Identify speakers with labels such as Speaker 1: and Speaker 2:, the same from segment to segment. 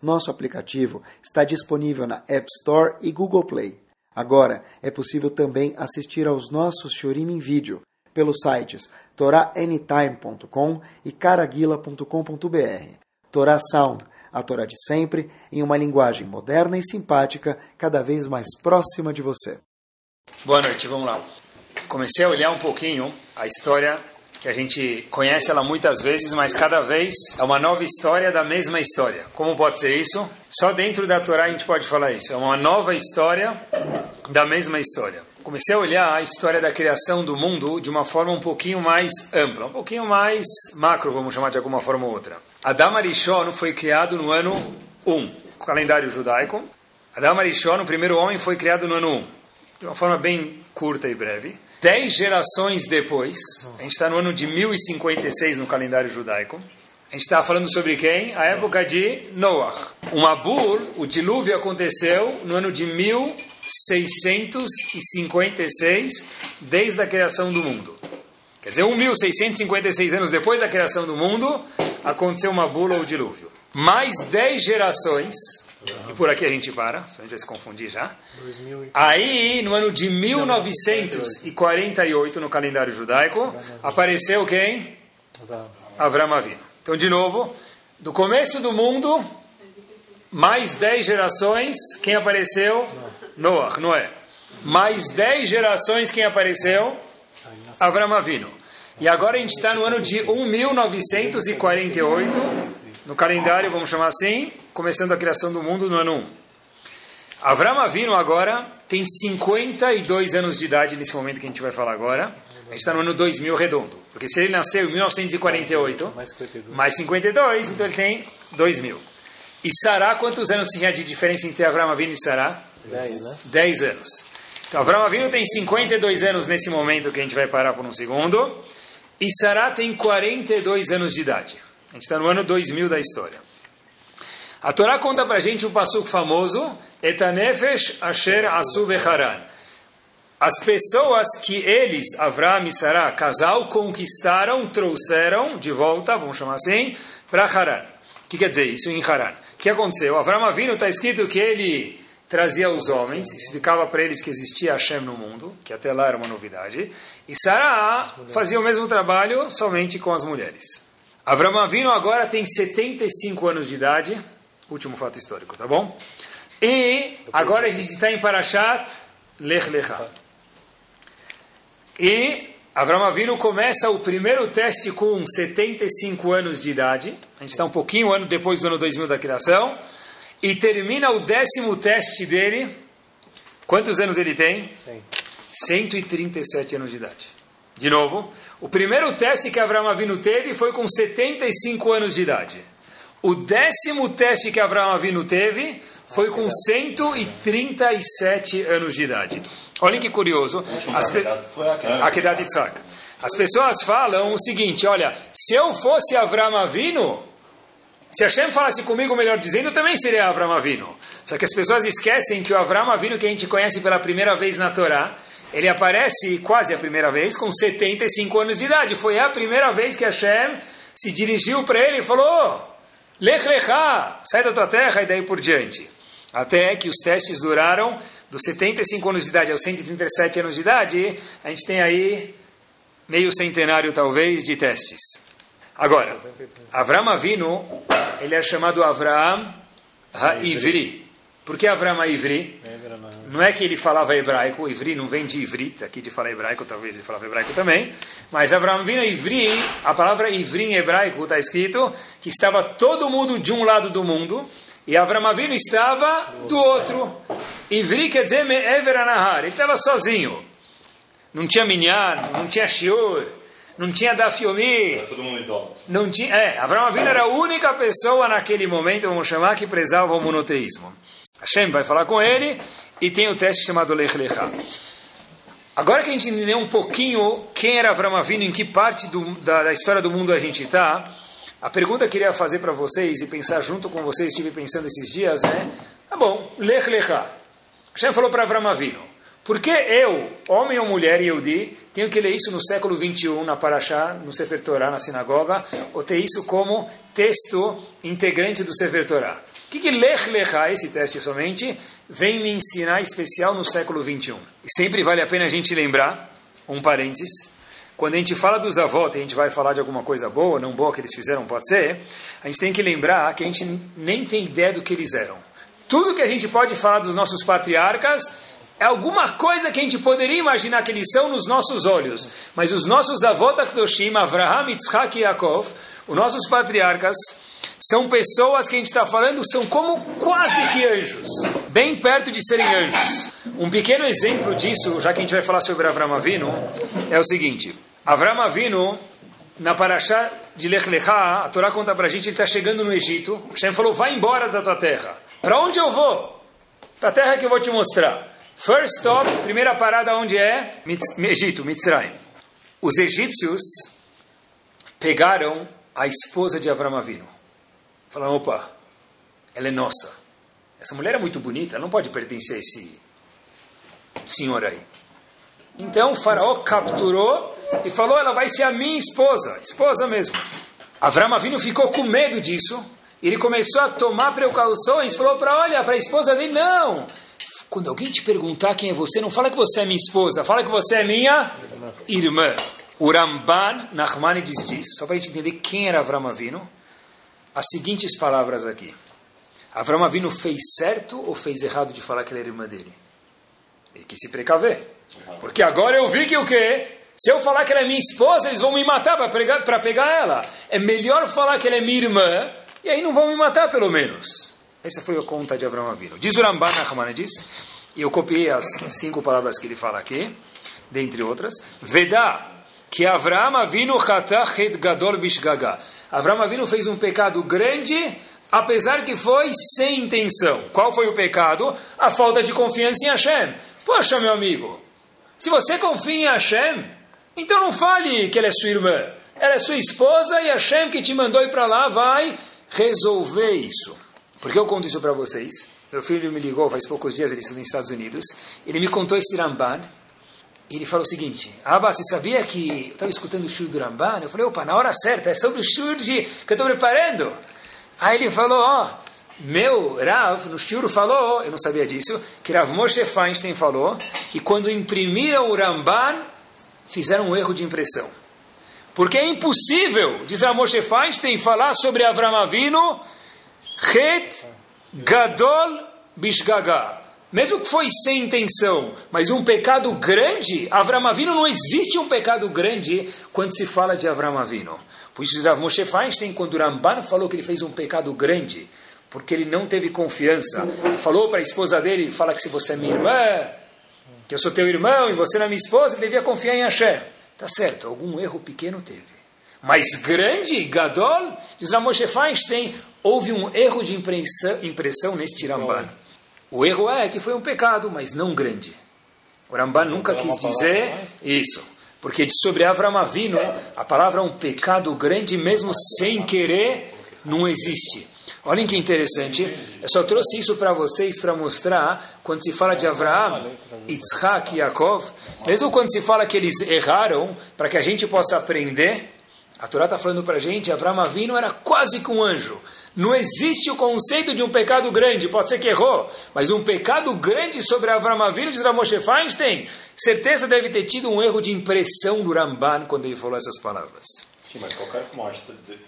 Speaker 1: nosso aplicativo está disponível na App Store e Google Play. Agora é possível também assistir aos nossos Shurim em vídeo pelos sites toraanytime.com e caraguila.com.br. Torá Sound, a Torá de sempre, em uma linguagem moderna e simpática, cada vez mais próxima de você.
Speaker 2: Boa noite, vamos lá. Comecei a olhar um pouquinho a história que a gente conhece ela muitas vezes, mas cada vez é uma nova história da mesma história. Como pode ser isso? Só dentro da Torá a gente pode falar isso. É uma nova história da mesma história. Comecei a olhar a história da criação do mundo de uma forma um pouquinho mais ampla, um pouquinho mais macro, vamos chamar de alguma forma ou outra. Adam Arishon foi criado no ano 1, calendário judaico. Adam Arishon, o primeiro homem, foi criado no ano 1, de uma forma bem curta e breve. Dez gerações depois, a gente está no ano de 1056 no calendário judaico, a gente está falando sobre quem? A época de Noah. O Mabur, o dilúvio aconteceu no ano de 1656, desde a criação do mundo. Quer dizer, 1656 anos depois da criação do mundo, aconteceu uma bula ou dilúvio. Mais 10 gerações, e por aqui a gente para, se a gente vai se confundir já. Aí, no ano de 1948, no calendário judaico, apareceu quem? Avram Avinu. Então, de novo, do começo do mundo, mais 10 gerações, quem apareceu? Noah, Noé. Mais 10 gerações, quem apareceu? Avram Avinu. E agora a gente está no ano de 1948, no calendário, vamos chamar assim, começando a criação do mundo no ano 1. Avram Avinu agora tem 52 anos de idade nesse momento que a gente vai falar agora. A gente está no ano 2000 redondo. Porque se ele nasceu em 1948, mais 52, então ele tem 2000. E Sará, quantos anos tinha de diferença entre Avram Avinu e Sará?
Speaker 3: 10, né?
Speaker 2: 10 anos. Então, Avram Avinu tem 52 anos nesse momento que a gente vai parar por um segundo. E Sará tem 42 anos de idade. A gente está no ano 2000 da história. A Torá conta para a gente um passuco famoso, Etanefesh Asher Asu Becharan. As pessoas que eles, Avram e Sará, casal, conquistaram, trouxeram de volta, vamos chamar assim, para Haran. O que quer dizer isso em Haran? O que aconteceu? Avram Avinu está escrito que ele trazia os homens, explicava para eles que existia Hashem no mundo, que até lá era uma novidade, e Sará fazia o mesmo trabalho somente com as mulheres. Avram Avinu agora tem 75 anos de idade, último fato histórico, tá bom? E agora a gente está em Parashat Lech Lecha. E Avram Avinu começa o primeiro teste com 75 anos de idade, a gente está um pouquinho ano depois do ano 2000 da criação, e termina o décimo teste dele. Quantos anos ele tem? 137 anos de idade. De novo, o primeiro teste que Avram Avinu teve foi com 75 anos de idade. O décimo teste que Avram Avinu teve foi com 137 anos de idade. Olhem que curioso. As pe... Akedat Yitzhak. As pessoas falam o seguinte, olha, se eu fosse Avram Avinu, se Hashem falasse comigo, melhor dizendo, eu também seria Avram Avinu. Só que as pessoas esquecem que o Avram Avinu que a gente conhece pela primeira vez na Torá, ele aparece quase a primeira vez com 75 anos de idade. Foi a primeira vez que Hashem se dirigiu para ele e falou: Lech Lecha, sai da tua terra e daí por diante. Até que os testes duraram dos 75 anos de idade aos 137 anos de idade, a gente tem aí meio centenário talvez de testes. Agora, Avram Avinu, ele é chamado Avram Ha'ivri. Por que Avram Ha'ivri? Não é que ele falava hebraico, o Ivri não vem de Ivrit, aqui de falar hebraico, talvez ele falava hebraico também, mas Avram Avinu Ivri, a palavra Ivri em hebraico está escrito que estava todo mundo de um lado do mundo, e Avram Avinu estava do outro. Ivri quer dizer Me'ever Anahar, ele estava sozinho. Não tinha minyan, não tinha shiur, não tinha dafiomi.
Speaker 3: Todo mundo idólatra.
Speaker 2: Não tinha, é, Avram Avinu era a única pessoa naquele momento, vamos chamar, que prezava o monoteísmo. Hashem vai falar com ele e tem o teste chamado Lech Lechá. Agora que a gente entendeu um pouquinho quem era Avram Avinu, em que parte do, da, da, história do mundo a gente está, a pergunta que eu queria fazer para vocês e pensar junto com vocês, estive pensando esses dias, é, tá bom, Lech Lechá. Hashem falou para Avram Avinu, por que eu, homem ou mulher, Yehudi, tenho que ler isso no século 21, na Parashá, no Sefer Torah, na sinagoga, ou ter isso como texto integrante do Sefer Torah? O que, que Lech Lechá, esse teste somente, vem me ensinar especial no século 21? E sempre vale a pena a gente lembrar, um parênteses, quando a gente fala dos avós, a gente vai falar de alguma coisa boa não boa que eles fizeram, pode ser, a gente tem que lembrar que a gente nem tem ideia do que eles eram. Tudo que a gente pode falar dos nossos patriarcas é alguma coisa que a gente poderia imaginar que eles são nos nossos olhos. Mas os nossos avós Akdoshim, Avraham, Yitzhak e Yaakov, os nossos patriarcas, são pessoas que a gente está falando, são como quase que anjos, bem perto de serem anjos. Um pequeno exemplo disso, já que a gente vai falar sobre Avram Avinu, é o seguinte. Avram Avinu, na Parashá de Lech Lechá, a Torá conta para a gente, ele está chegando no Egito. Hashem falou, vai embora da tua terra. Para onde eu vou? Para a terra que eu vou te mostrar. First stop, primeira parada onde é? Egito, Mitzrayim. Os egípcios pegaram a esposa de Avram Avinu. Falaram, opa, ela é nossa. Essa mulher é muito bonita, ela não pode pertencer a esse senhor aí. Então o faraó capturou e falou, ela vai ser a minha esposa, esposa mesmo. Avram Avinu ficou com medo disso, ele começou a tomar precauções, falou para, olha, para a esposa dele, não, quando alguém te perguntar quem é você, não fala que você é minha esposa, fala que você é minha irmã. O Ramban Nachmanides diz, só para a gente entender quem era Avram Avinu, as seguintes palavras aqui. Avram Avinu fez certo ou fez errado de falar que ela era irmã dele? Ele quis se precaver. Porque agora eu vi que o quê? Se eu falar que ela é minha esposa, eles vão me matar para pegar, ela. É melhor falar que ela é minha irmã, e aí não vão me matar pelo menos. Essa foi a conta de Avram Avinu. Diz o Ramban Nachmanides, e eu copiei as cinco palavras que ele fala aqui, dentre outras. Vedá, que Avram Avinu chatach gadol bishgaga. Avram Avinu fez um pecado grande, apesar que foi sem intenção. Qual foi o pecado? A falta de confiança em Hashem. Poxa, meu amigo, se você confia em Hashem, então não fale que ela é sua irmã. Ela é sua esposa e Hashem que te mandou ir para lá vai resolver isso. Por que eu conto isso para vocês? Meu filho me ligou faz poucos dias, ele está nos Estados Unidos. Ele me contou esse Ramban ele falou o seguinte: Abba, você sabia que eu estava escutando o shur do Ramban? Eu falei: opa, na hora certa, é sobre o shur que eu estou preparando. Aí ele falou: ó, oh, meu Rav, no shur falou, eu não sabia disso, que Rav Moshe Feinstein falou que quando imprimiram o Ramban, fizeram um erro de impressão. Porque é impossível, diz Rav Moshe Feinstein, falar sobre Avram Avinu, Het Gadol Bishgaga mesmo que foi sem intenção, mas um pecado grande, Avram não existe um pecado grande quando se fala de Avram Avinu. Por isso, Rav Moshe Feinstein, quando Ramban falou que ele fez um pecado grande, porque ele não teve confiança, falou para a esposa dele, fala que se você é minha irmã, que eu sou teu irmão e você não é minha esposa, ele devia confiar em Hashem. Tá certo, algum erro pequeno teve. Mas grande, Gadol, diz Rav Moshe Feinstein, houve um erro de impressão, impressão neste Ramban. O erro é que foi um pecado, mas não grande. O Ramban nunca quis dizer isso. Porque sobre Avram Avinu, a palavra é um pecado grande, mesmo sem querer, não existe. Olhem que interessante. Eu só trouxe isso para vocês para mostrar, quando se fala de Avraham, Yitzhak e Yaakov, mesmo quando se fala que eles erraram, para que a gente possa aprender, a Torá está falando para a gente, Avram Avinu era quase que um anjo. Não existe o conceito de um pecado grande, pode ser que errou, mas um pecado grande sobre Avram Avinu, diz Ramoshe Feinstein, certeza deve ter tido um erro de impressão do Ramban quando ele falou essas palavras.
Speaker 3: Sim, mas qualquer Fumash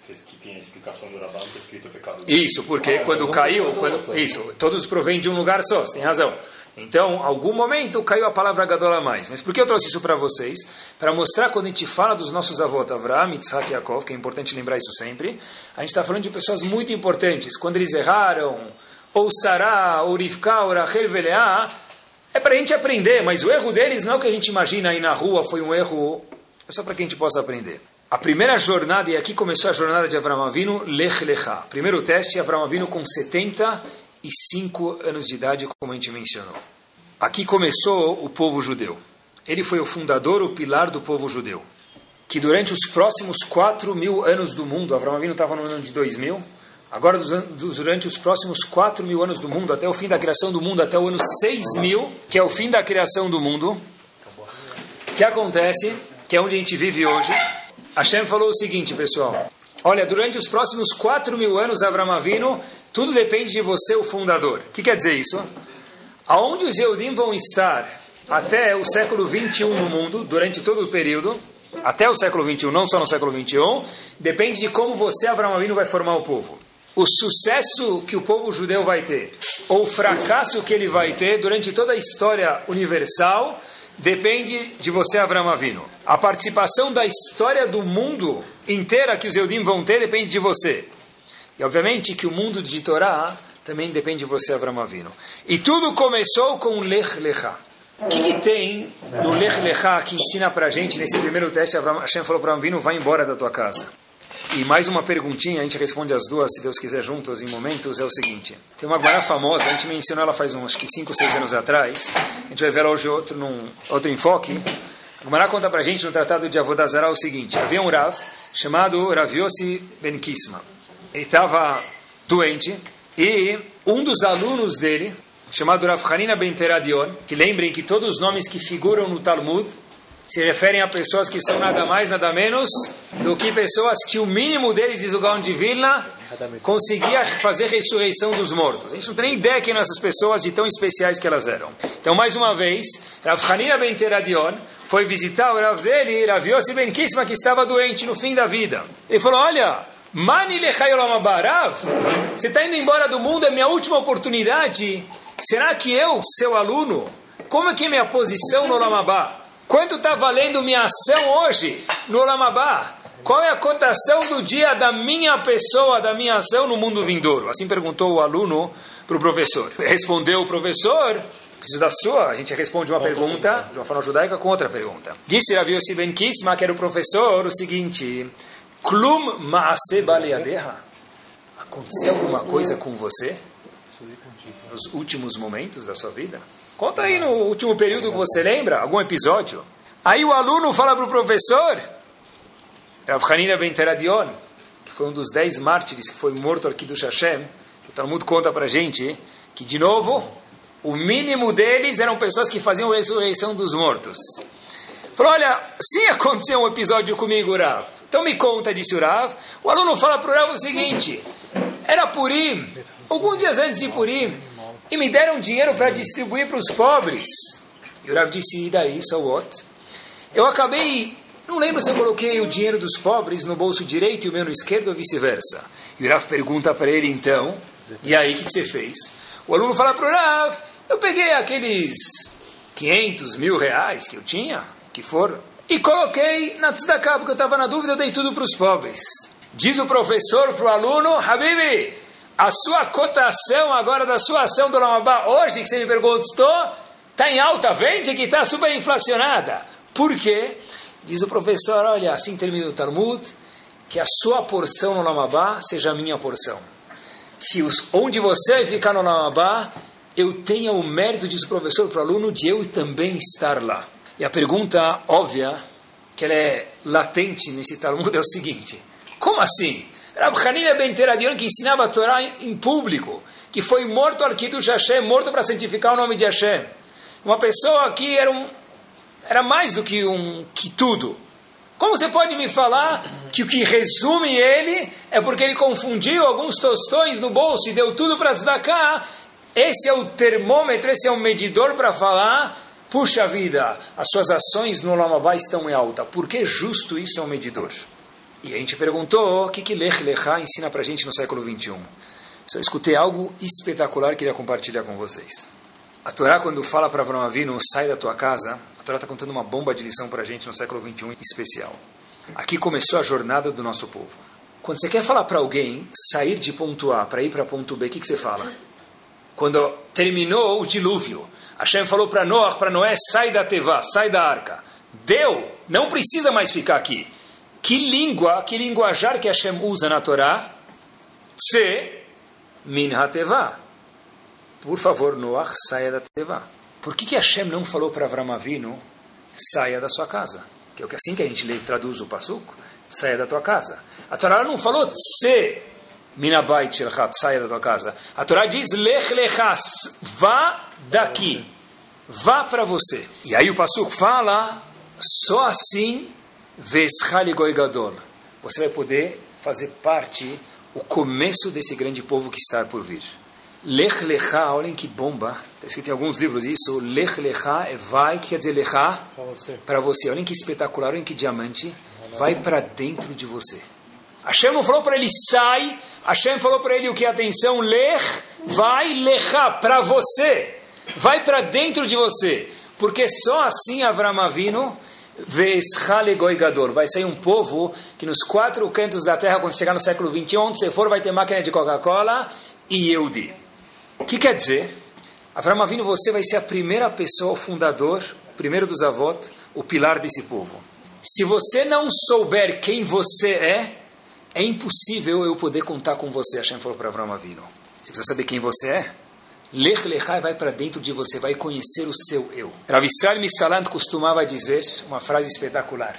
Speaker 3: que tem a explicação do Ramban está escrito pecado
Speaker 2: grande. Isso, porque ah, quando caiu, quando, isso, todos provêm de um lugar só, você tem razão. Então, algum momento caiu a palavra Gadola mais. Mas por que eu trouxe isso para vocês? Para mostrar quando a gente fala dos nossos avós, Avraham, Yitzhak e Yaakov, que é importante lembrar isso sempre, a gente está falando de pessoas muito importantes. Quando eles erraram, ou Sará, ou Rivka, ou Rachel Veleá, é para a gente aprender, mas o erro deles não é o que a gente imagina aí na rua, foi um erro, é só para que a gente possa aprender. A primeira jornada, e aqui começou a jornada de Avram Avinu, Lech Lecha. Primeiro teste, Avram Avinu com 70 5 anos de idade, como a gente mencionou. Aqui começou o povo judeu. Ele foi o fundador, o pilar do povo judeu. Que durante os próximos 4 mil anos do mundo, Avram Avinu estava no ano de 2000, agora durante os próximos 4 mil anos do mundo, até o fim da criação do mundo, até o ano 6 mil, que é o fim da criação do mundo, que acontece, que é onde a gente vive hoje, Hashem falou o seguinte, pessoal, olha, durante os próximos 4 mil anos, Avram tudo depende de você, o fundador. O que quer dizer isso? Aonde os Yehudim vão estar até o século 21 no mundo, durante todo o período, até o século 21, não só no século 21, depende de como você, Avinu, vai formar o povo. O sucesso que o povo judeu vai ter, ou o fracasso que ele vai ter durante toda a história universal, depende de você, Avinu. A participação da história do mundo inteira que os Eudim vão ter depende de você. E obviamente que o mundo de Torá também depende de você, Avram Avinu. E tudo começou com Lech Lechá. O que, que, tem no Lech Lechá que ensina para a gente, nesse primeiro teste, Avram, Hashem falou para Avinu, vai embora da tua casa. E mais uma perguntinha, a gente responde as duas, se Deus quiser, juntos, em momentos, é o seguinte. Tem uma Guará famosa, a gente mencionou ela faz uns 5, 6 anos atrás, a gente vai ver hoje outro, num outro enfoque. A Guará conta para a gente no Tratado de Avodazara o seguinte, havia um Rav chamado Rav Yossi Ben Kisma. Ele estava doente e um dos alunos dele, chamado Rav Hanina Ben Teradion, que lembrem que todos os nomes que figuram no Talmud se referem a pessoas que são nada mais, nada menos do que pessoas que o mínimo deles, diz o Gaon de Vilna, conseguia fazer ressurreição dos mortos. A gente não tem nem ideia quem eram essas pessoas, de tão especiais que elas eram. Então, mais uma vez, Rav Hanina Ben Teradion foi visitar o Rav dele, Rav Yossi Ben Kisma, que estava doente no fim da vida. Ele falou, olha, Mani Barav, você está indo embora do mundo, é minha última oportunidade. Será que eu, seu aluno, como é que é minha posição no Olamabá? Quanto está valendo minha ação hoje no Olamabá? Qual é a cotação do dia da minha pessoa, da minha ação no mundo vindouro? Assim perguntou o aluno para o professor. Respondeu o professor, preciso da sua, a gente responde uma pergunta de uma forma judaica com outra pergunta. Disse Rav Yossi Ben Kisma, que era o professor, o seguinte... Klum maase baleadeha. Aconteceu alguma coisa com você nos últimos momentos da sua vida? Conta aí no último período que você lembra, algum episódio. Aí o aluno fala para o professor, Rav Hanina Ben Teradion, que foi um dos dez mártires que foi morto aqui do Hashem, que o Talmud conta para gente, que de novo, o mínimo deles eram pessoas que faziam a ressurreição dos mortos. Falou, olha, sim aconteceu um episódio comigo, Rav. Então me conta, disse o Rav. O aluno fala para o Rav o seguinte: era Purim, alguns dias antes de Purim, e me deram dinheiro para distribuir para os pobres. E o Rav disse: e daí, so what? Eu acabei, não lembro se eu coloquei o dinheiro dos pobres no bolso direito e o meu no esquerdo ou vice-versa. E o Rav pergunta para ele então: e aí, o que, que você fez? O aluno fala para o Rav: eu peguei aqueles 500 mil reais que eu tinha, que foram e coloquei na tzedakah, porque eu estava na dúvida, eu dei tudo para os pobres. Diz o professor para o aluno, Habibi, a sua cotação agora da sua ação do Lamabá, hoje que você me perguntou, está em alta, vende que está super inflacionada. Por quê? Diz o professor, olha, assim termina o Talmud, que a sua porção no Lamabá seja a minha porção. Que os, onde você ficar no Lamabá, eu tenha o mérito, diz o professor para o aluno, de eu também estar lá. E a pergunta óbvia, que ela é latente nesse Talmud, é o seguinte: como assim? Rab Hanina ben Teradion, que ensinava a Torá em público, que foi morto ao Kiddush Hashem, morto para santificar o nome de Hashem. Uma pessoa que era, um, era mais do que um que tudo. Como você pode me falar que o que resume ele é porque ele confundiu alguns tostões no bolso e deu tudo para cá? Esse é o termômetro, esse é o medidor para falar Puxa vida, as suas ações no Lamabá estão em alta. Por que justo isso é um medidor? E a gente perguntou o que, que Lech Lechá ensina para a gente no século 21. Só escutei algo espetacular que queria compartilhar com vocês. A Torá, quando fala para Avram Avinu, sai da tua casa, Torá está contando uma bomba de lição para a gente no século 21 especial. Aqui começou a jornada do nosso povo. Quando você quer falar para alguém sair de ponto A para ir para ponto B, o que, que você fala? Quando terminou o dilúvio, Hashem falou para Noah, para Noé, sai da teva, sai da arca. Deu, não precisa mais ficar aqui. Que língua, que linguajar que Hashem usa na Torá? Tse min hateva. por favor, Noach, saia da Tevá. Por que, que Hashem não falou para Avram Avinu, saia da sua casa? Que é assim que a gente lê, traduz o Passuco, saia da tua casa. A Torá não falou tse, minabait shelchat, saia da tua casa. A Torá diz lech lechas, vá daqui, vá para você. E aí o Passuco fala, só assim, veschali gadol. Você vai poder fazer parte, o começo desse grande povo que está por vir. Lech Lecha, olhem que bomba. Está escrito em alguns livros isso. Lech Lecha é vai, que quer dizer Lecha? Para você. Você. Olhem que espetacular, olhem que diamante. Vai para dentro de você. Hashem não falou para ele sai. Hashem falou para ele o que? Atenção, Lech, vai Lecha, para você. Vai para dentro de você. Porque só assim Avram Avinu Vai sair um povo que nos quatro cantos da terra, quando chegar no século 21, onde você for, vai ter máquina de Coca-Cola e Yehudi. O que quer dizer? Avram Avinu, você vai ser a primeira pessoa, o fundador, o primeiro dos avós, o pilar desse povo. Se você não souber quem você é, é impossível eu poder contar com você. Hashem falou para Avram Avinu. Você precisa saber quem você é. Lech Lechai vai para dentro de você, vai conhecer o seu eu. Rav Israel Misalant costumava dizer uma frase espetacular.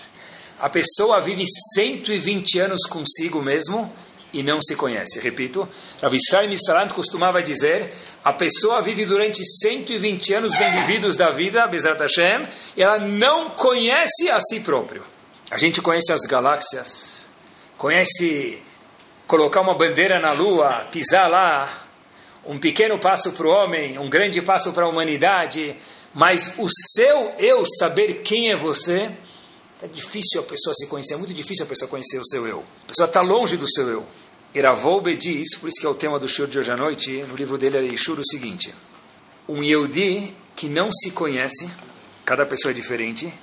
Speaker 2: A pessoa vive 120 anos consigo mesmo e não se conhece. Repito, Rav Israel Misalant costumava dizer, a pessoa vive durante 120 anos bem-vividos da vida, Bezat Hashem, e ela não conhece a si próprio. A gente conhece as galáxias, conhece colocar uma bandeira na lua, pisar lá, um pequeno passo para o homem, um grande passo para a humanidade, mas o seu eu, saber quem é você, é difícil a pessoa se conhecer, é muito difícil a pessoa conhecer o seu eu. A pessoa está longe do seu eu. Iravolbe diz, por isso que é o tema do Shur de hoje à noite, no livro dele é Shur o seguinte, um Yehudi que não se conhece, cada pessoa é diferente,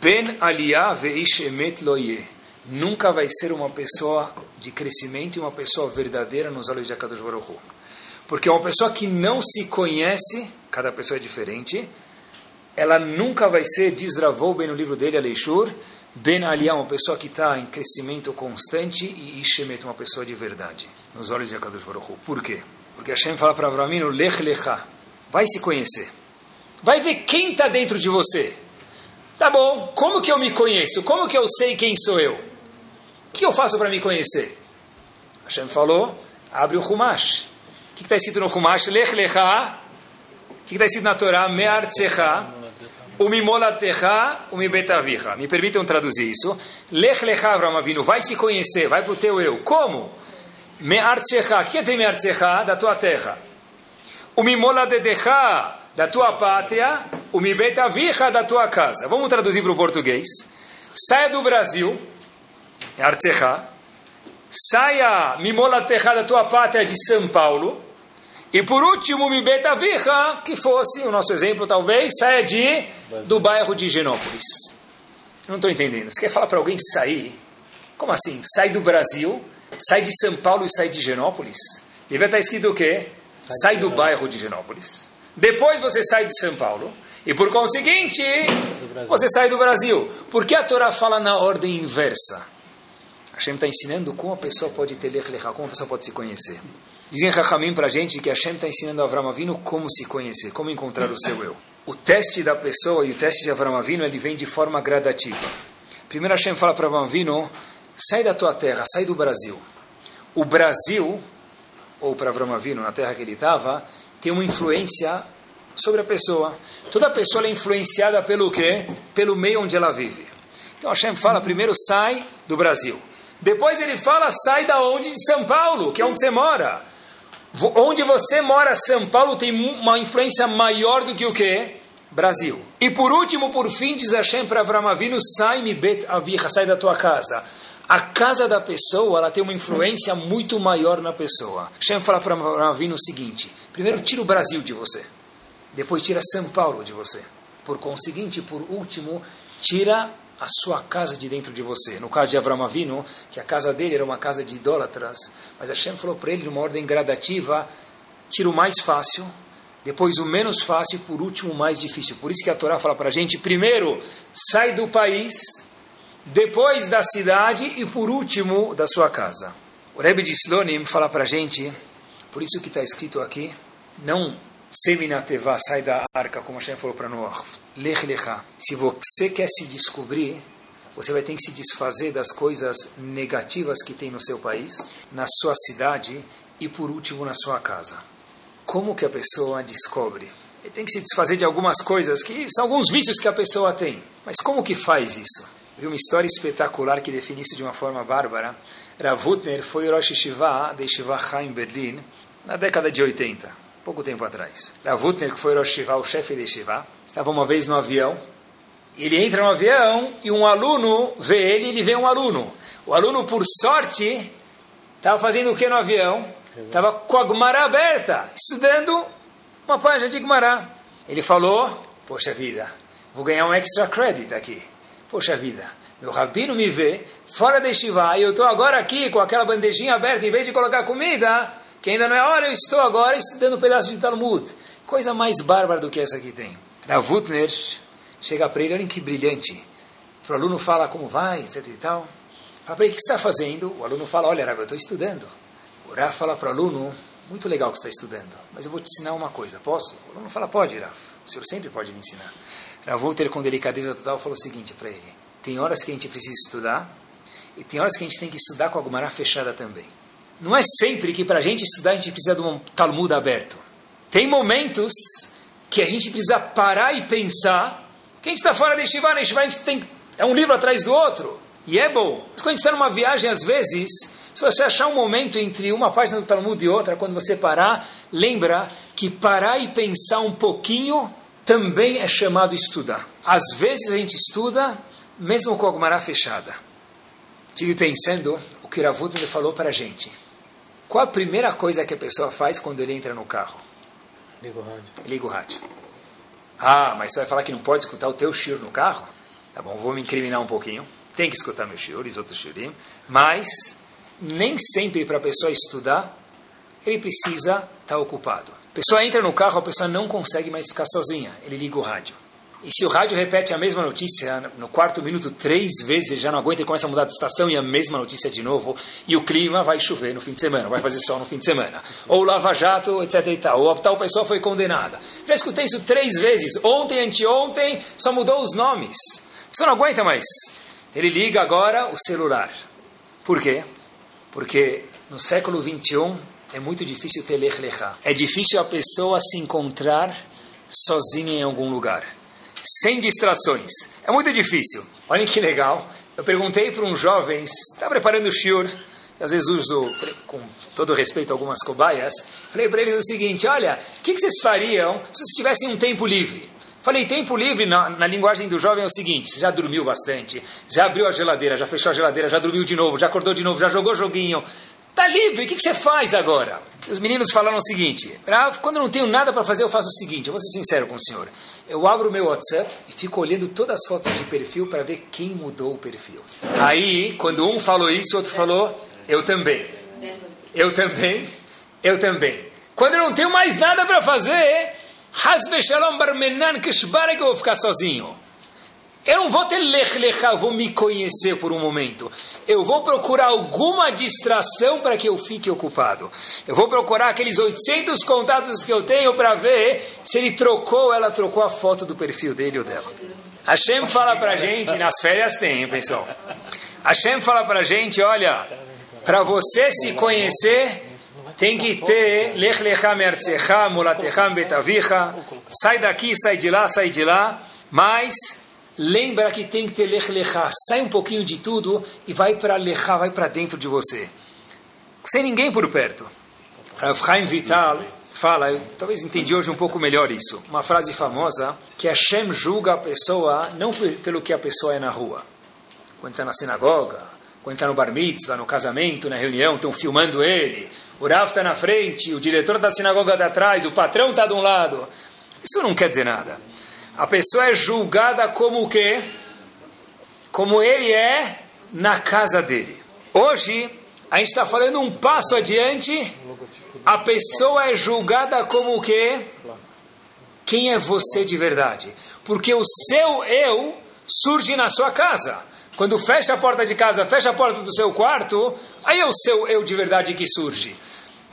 Speaker 2: Ben aliyah veish emet loye, nunca vai ser uma pessoa de crescimento e uma pessoa verdadeira nos olhos de Akadosh Baruch Hu. Porque uma pessoa que não se conhece, cada pessoa é diferente, ela nunca vai ser, diz Ravou bem no livro dele, Aleixur, Ben Aliyah, uma pessoa que está em crescimento constante, e Ishemet, uma pessoa de verdade, nos olhos de Akadosh Baruch Hu. Por quê? Porque Hashem fala para Avramino, Lech Lecha, vai se conhecer. Vai ver quem está dentro de você. Tá bom, como que eu me conheço? Como que eu sei quem sou eu? O que eu faço para me conhecer? Hashem falou, abre o Humash. O que está escrito no Humash? Lech lecha. O que está escrito na Torá? Me'artzecha. Me permitam traduzir isso. Lech lecha, Avram Avinu. Vai se conhecer, vai para o teu eu. Como? Me'artzecha. O que quer dizer me'artzecha? Da tua terra. Umimolatecha, da tua pátria. Umibetavicha, da tua casa. Vamos traduzir para o português. Saia do Brasil. Artzecha saia Mimola Terra da tua pátria de São Paulo. E por último, Mibeta Virra, que fosse o nosso exemplo, talvez, saia de, do bairro de Genópolis. Não estou entendendo. Você quer falar para alguém sair? Como assim? Sai do Brasil, sai de São Paulo e sai de Genópolis? Devia estar escrito o quê? Sai do bairro de Genópolis. Depois você sai de São Paulo. E por conseguinte, você sai do Brasil. Por que a Torá fala na ordem inversa? Hashem está ensinando como a pessoa pode ter lech como a pessoa pode se conhecer. Dizem Rahamim para a gente que Hashem está ensinando a Avram Avinu como se conhecer, como encontrar o seu eu. O teste da pessoa e o teste de Avram Avinu, ele vem de forma gradativa. Primeiro Hashem fala para Avram Avinu, sai da tua terra, sai do Brasil. O Brasil, ou para Avram Avinu, na terra que ele estava, tem uma influência sobre a pessoa. Toda pessoa é influenciada pelo quê? Pelo meio onde ela vive. Então Hashem fala, primeiro sai do Brasil. Depois ele fala, sai da onde? De São Paulo, que é onde você mora. Onde você mora, São Paulo, tem uma influência maior do que o que? Brasil. E por último, por fim, diz Hashem para Avram Avinu, sai-me bet avicha, sai da tua casa. A casa da pessoa, ela tem uma influência muito maior na pessoa. Hashem fala para Avram Avinu o seguinte, primeiro tira o Brasil de você, depois tira São Paulo de você. Por conseguinte, por último, tira a sua casa de dentro de você. No caso de Avram Avinu, que a casa dele era uma casa de idólatras, mas Hashem falou para ele, numa ordem gradativa, tira o mais fácil, depois o menos fácil, por último o mais difícil. Por isso que a Torá fala para a gente, primeiro, sai do país, depois da cidade e por último da sua casa. O Rebbe de Slonim fala para a gente, por isso que está escrito aqui, não seminatevá, sai da arca, como Hashem falou para Noah. Lech lecha. Se você quer se descobrir, você vai ter que se desfazer das coisas negativas que tem no seu país, na sua cidade e, por último, na sua casa. Como que a pessoa descobre? Ele tem que se desfazer de algumas coisas que são alguns vícios que a pessoa tem. Mas como que faz isso? Vi uma história espetacular que define isso de uma forma bárbara. Ravutner foi Rosh Yeshiva de Yeshiva em Berlim na década de 80, pouco tempo atrás. Ravutner, que foi Rosh Yeshiva, o chefe de Yeshiva, estava uma vez no avião. Ele entra no avião e um aluno vê ele e ele vê um aluno. O aluno, por sorte, estava fazendo o que no avião? Estava com a Gumara aberta, estudando uma página de Gumara. Ele falou, poxa vida, vou ganhar um extra credit aqui. Poxa vida, meu rabino me vê fora de Shiva e eu estou agora aqui com aquela bandejinha aberta, em vez de colocar comida, que ainda não é hora, eu estou agora estudando um pedaço de Talmud. Coisa mais bárbara do que essa aqui tem. Ravutner chega para ele, olha que brilhante. O aluno fala como vai, etc e tal. Fala para ele, o que está fazendo? O aluno fala, olha, Rav, eu estou estudando. O Rav fala para o aluno, muito legal que está estudando, mas eu vou te ensinar uma coisa, posso? O aluno fala, pode, Rav, o senhor sempre pode me ensinar. Ravutner, com delicadeza total, falou o seguinte para ele, tem horas que a gente precisa estudar, e tem horas que a gente tem que estudar com a Gumará fechada também. Não é sempre que para a gente estudar a gente precisa de um Talmud aberto. Tem momentos que a gente precisa parar e pensar que a gente está fora de Shiva, na Shiva a gente tem, é um livro atrás do outro. E é bom. Mas quando a gente está numa viagem, às vezes, se você achar um momento entre uma página do Talmud e outra, quando você parar, lembra que parar e pensar um pouquinho também é chamado estudar. Às vezes a gente estuda mesmo com a Gumara fechada. Tive pensando o que Ravut me falou para a gente. Qual a primeira coisa que a pessoa faz quando ele entra no carro?
Speaker 4: Liga o rádio.
Speaker 2: Liga o rádio. Ah, mas você vai falar que não pode escutar o teu shir no carro? Tá bom, vou me incriminar um pouquinho. Tem que escutar meu shir, os outros shirim. Mas nem sempre para a pessoa estudar, ele precisa estar tá ocupado. A pessoa entra no carro, a pessoa não consegue mais ficar sozinha. Ele liga o rádio. E se o rádio repete a mesma notícia no quarto minuto três vezes, já não aguenta e começa a mudar de estação e a mesma notícia de novo, e o clima vai chover no fim de semana, vai fazer sol no fim de semana. Ou lava-jato, etc e tal. Ou tal pessoa foi condenada. Já escutei isso três vezes. Ontem, anteontem, só mudou os nomes. Você não aguenta mais. Ele liga agora o celular. Por quê? Porque no século 21 é muito difícil ter lech lechá. É difícil a pessoa se encontrar sozinha em algum lugar sem distrações. É muito difícil. Olhem que legal. Eu perguntei para um jovem, está preparando o shiur, às vezes uso, com todo respeito, algumas cobaias. Falei para eles o seguinte: olha, o que, que, vocês fariam se vocês tivessem um tempo livre? Falei, tempo livre na, na, linguagem do jovem é o seguinte: você já dormiu bastante, já abriu a geladeira, já fechou a geladeira, já dormiu de novo, já acordou de novo, já jogou joguinho. Está livre, o que, que, você faz agora? Os meninos falaram o seguinte: quando eu não tenho nada para fazer, eu faço o seguinte, eu vou ser sincero com o senhor. Eu abro o meu WhatsApp e fico olhando todas as fotos de perfil para ver quem mudou o perfil. Aí, quando um falou isso, o outro falou, eu também. Eu também, eu também. Quando eu não tenho mais nada para fazer, Hasbe Shalom Barmenan Kishbara que eu vou ficar sozinho. Eu não vou ter lech eu vou me conhecer por um momento. Eu vou procurar alguma distração para que eu fique ocupado. Eu vou procurar aqueles 800 contatos que eu tenho para ver se ele trocou ou ela trocou a foto do perfil dele ou dela. Hashem fala para a gente, nas férias tem, pessoal. Hashem fala para gente, olha, para você se conhecer, tem que ter lech lechá mertzecha, mulatecham betavicha, sai daqui, sai de lá, sai de lá, mas lembra que tem que ter lech lechá. Sai um pouquinho de tudo e vai para lechá, vai para dentro de você. Sem ninguém por perto. Rav Chaim Vital fala, eu talvez entendi hoje um pouco melhor isso, uma frase famosa, que Hashem julga a pessoa não pelo que a pessoa é na rua. Quando está na sinagoga, quando está no bar mitzvah, no casamento, na reunião, estão filmando ele, o Rav está na frente, o diretor da sinagoga está atrás, o patrão está de um lado. Isso não quer dizer nada a pessoa é julgada como o quê? Como ele é na casa dele. Hoje, a gente está falando um passo adiante, a pessoa é julgada como o quê? Quem é você de verdade? Porque o seu eu surge na sua casa. Quando fecha a porta de casa, fecha a porta do seu quarto, aí é o seu eu de verdade que surge.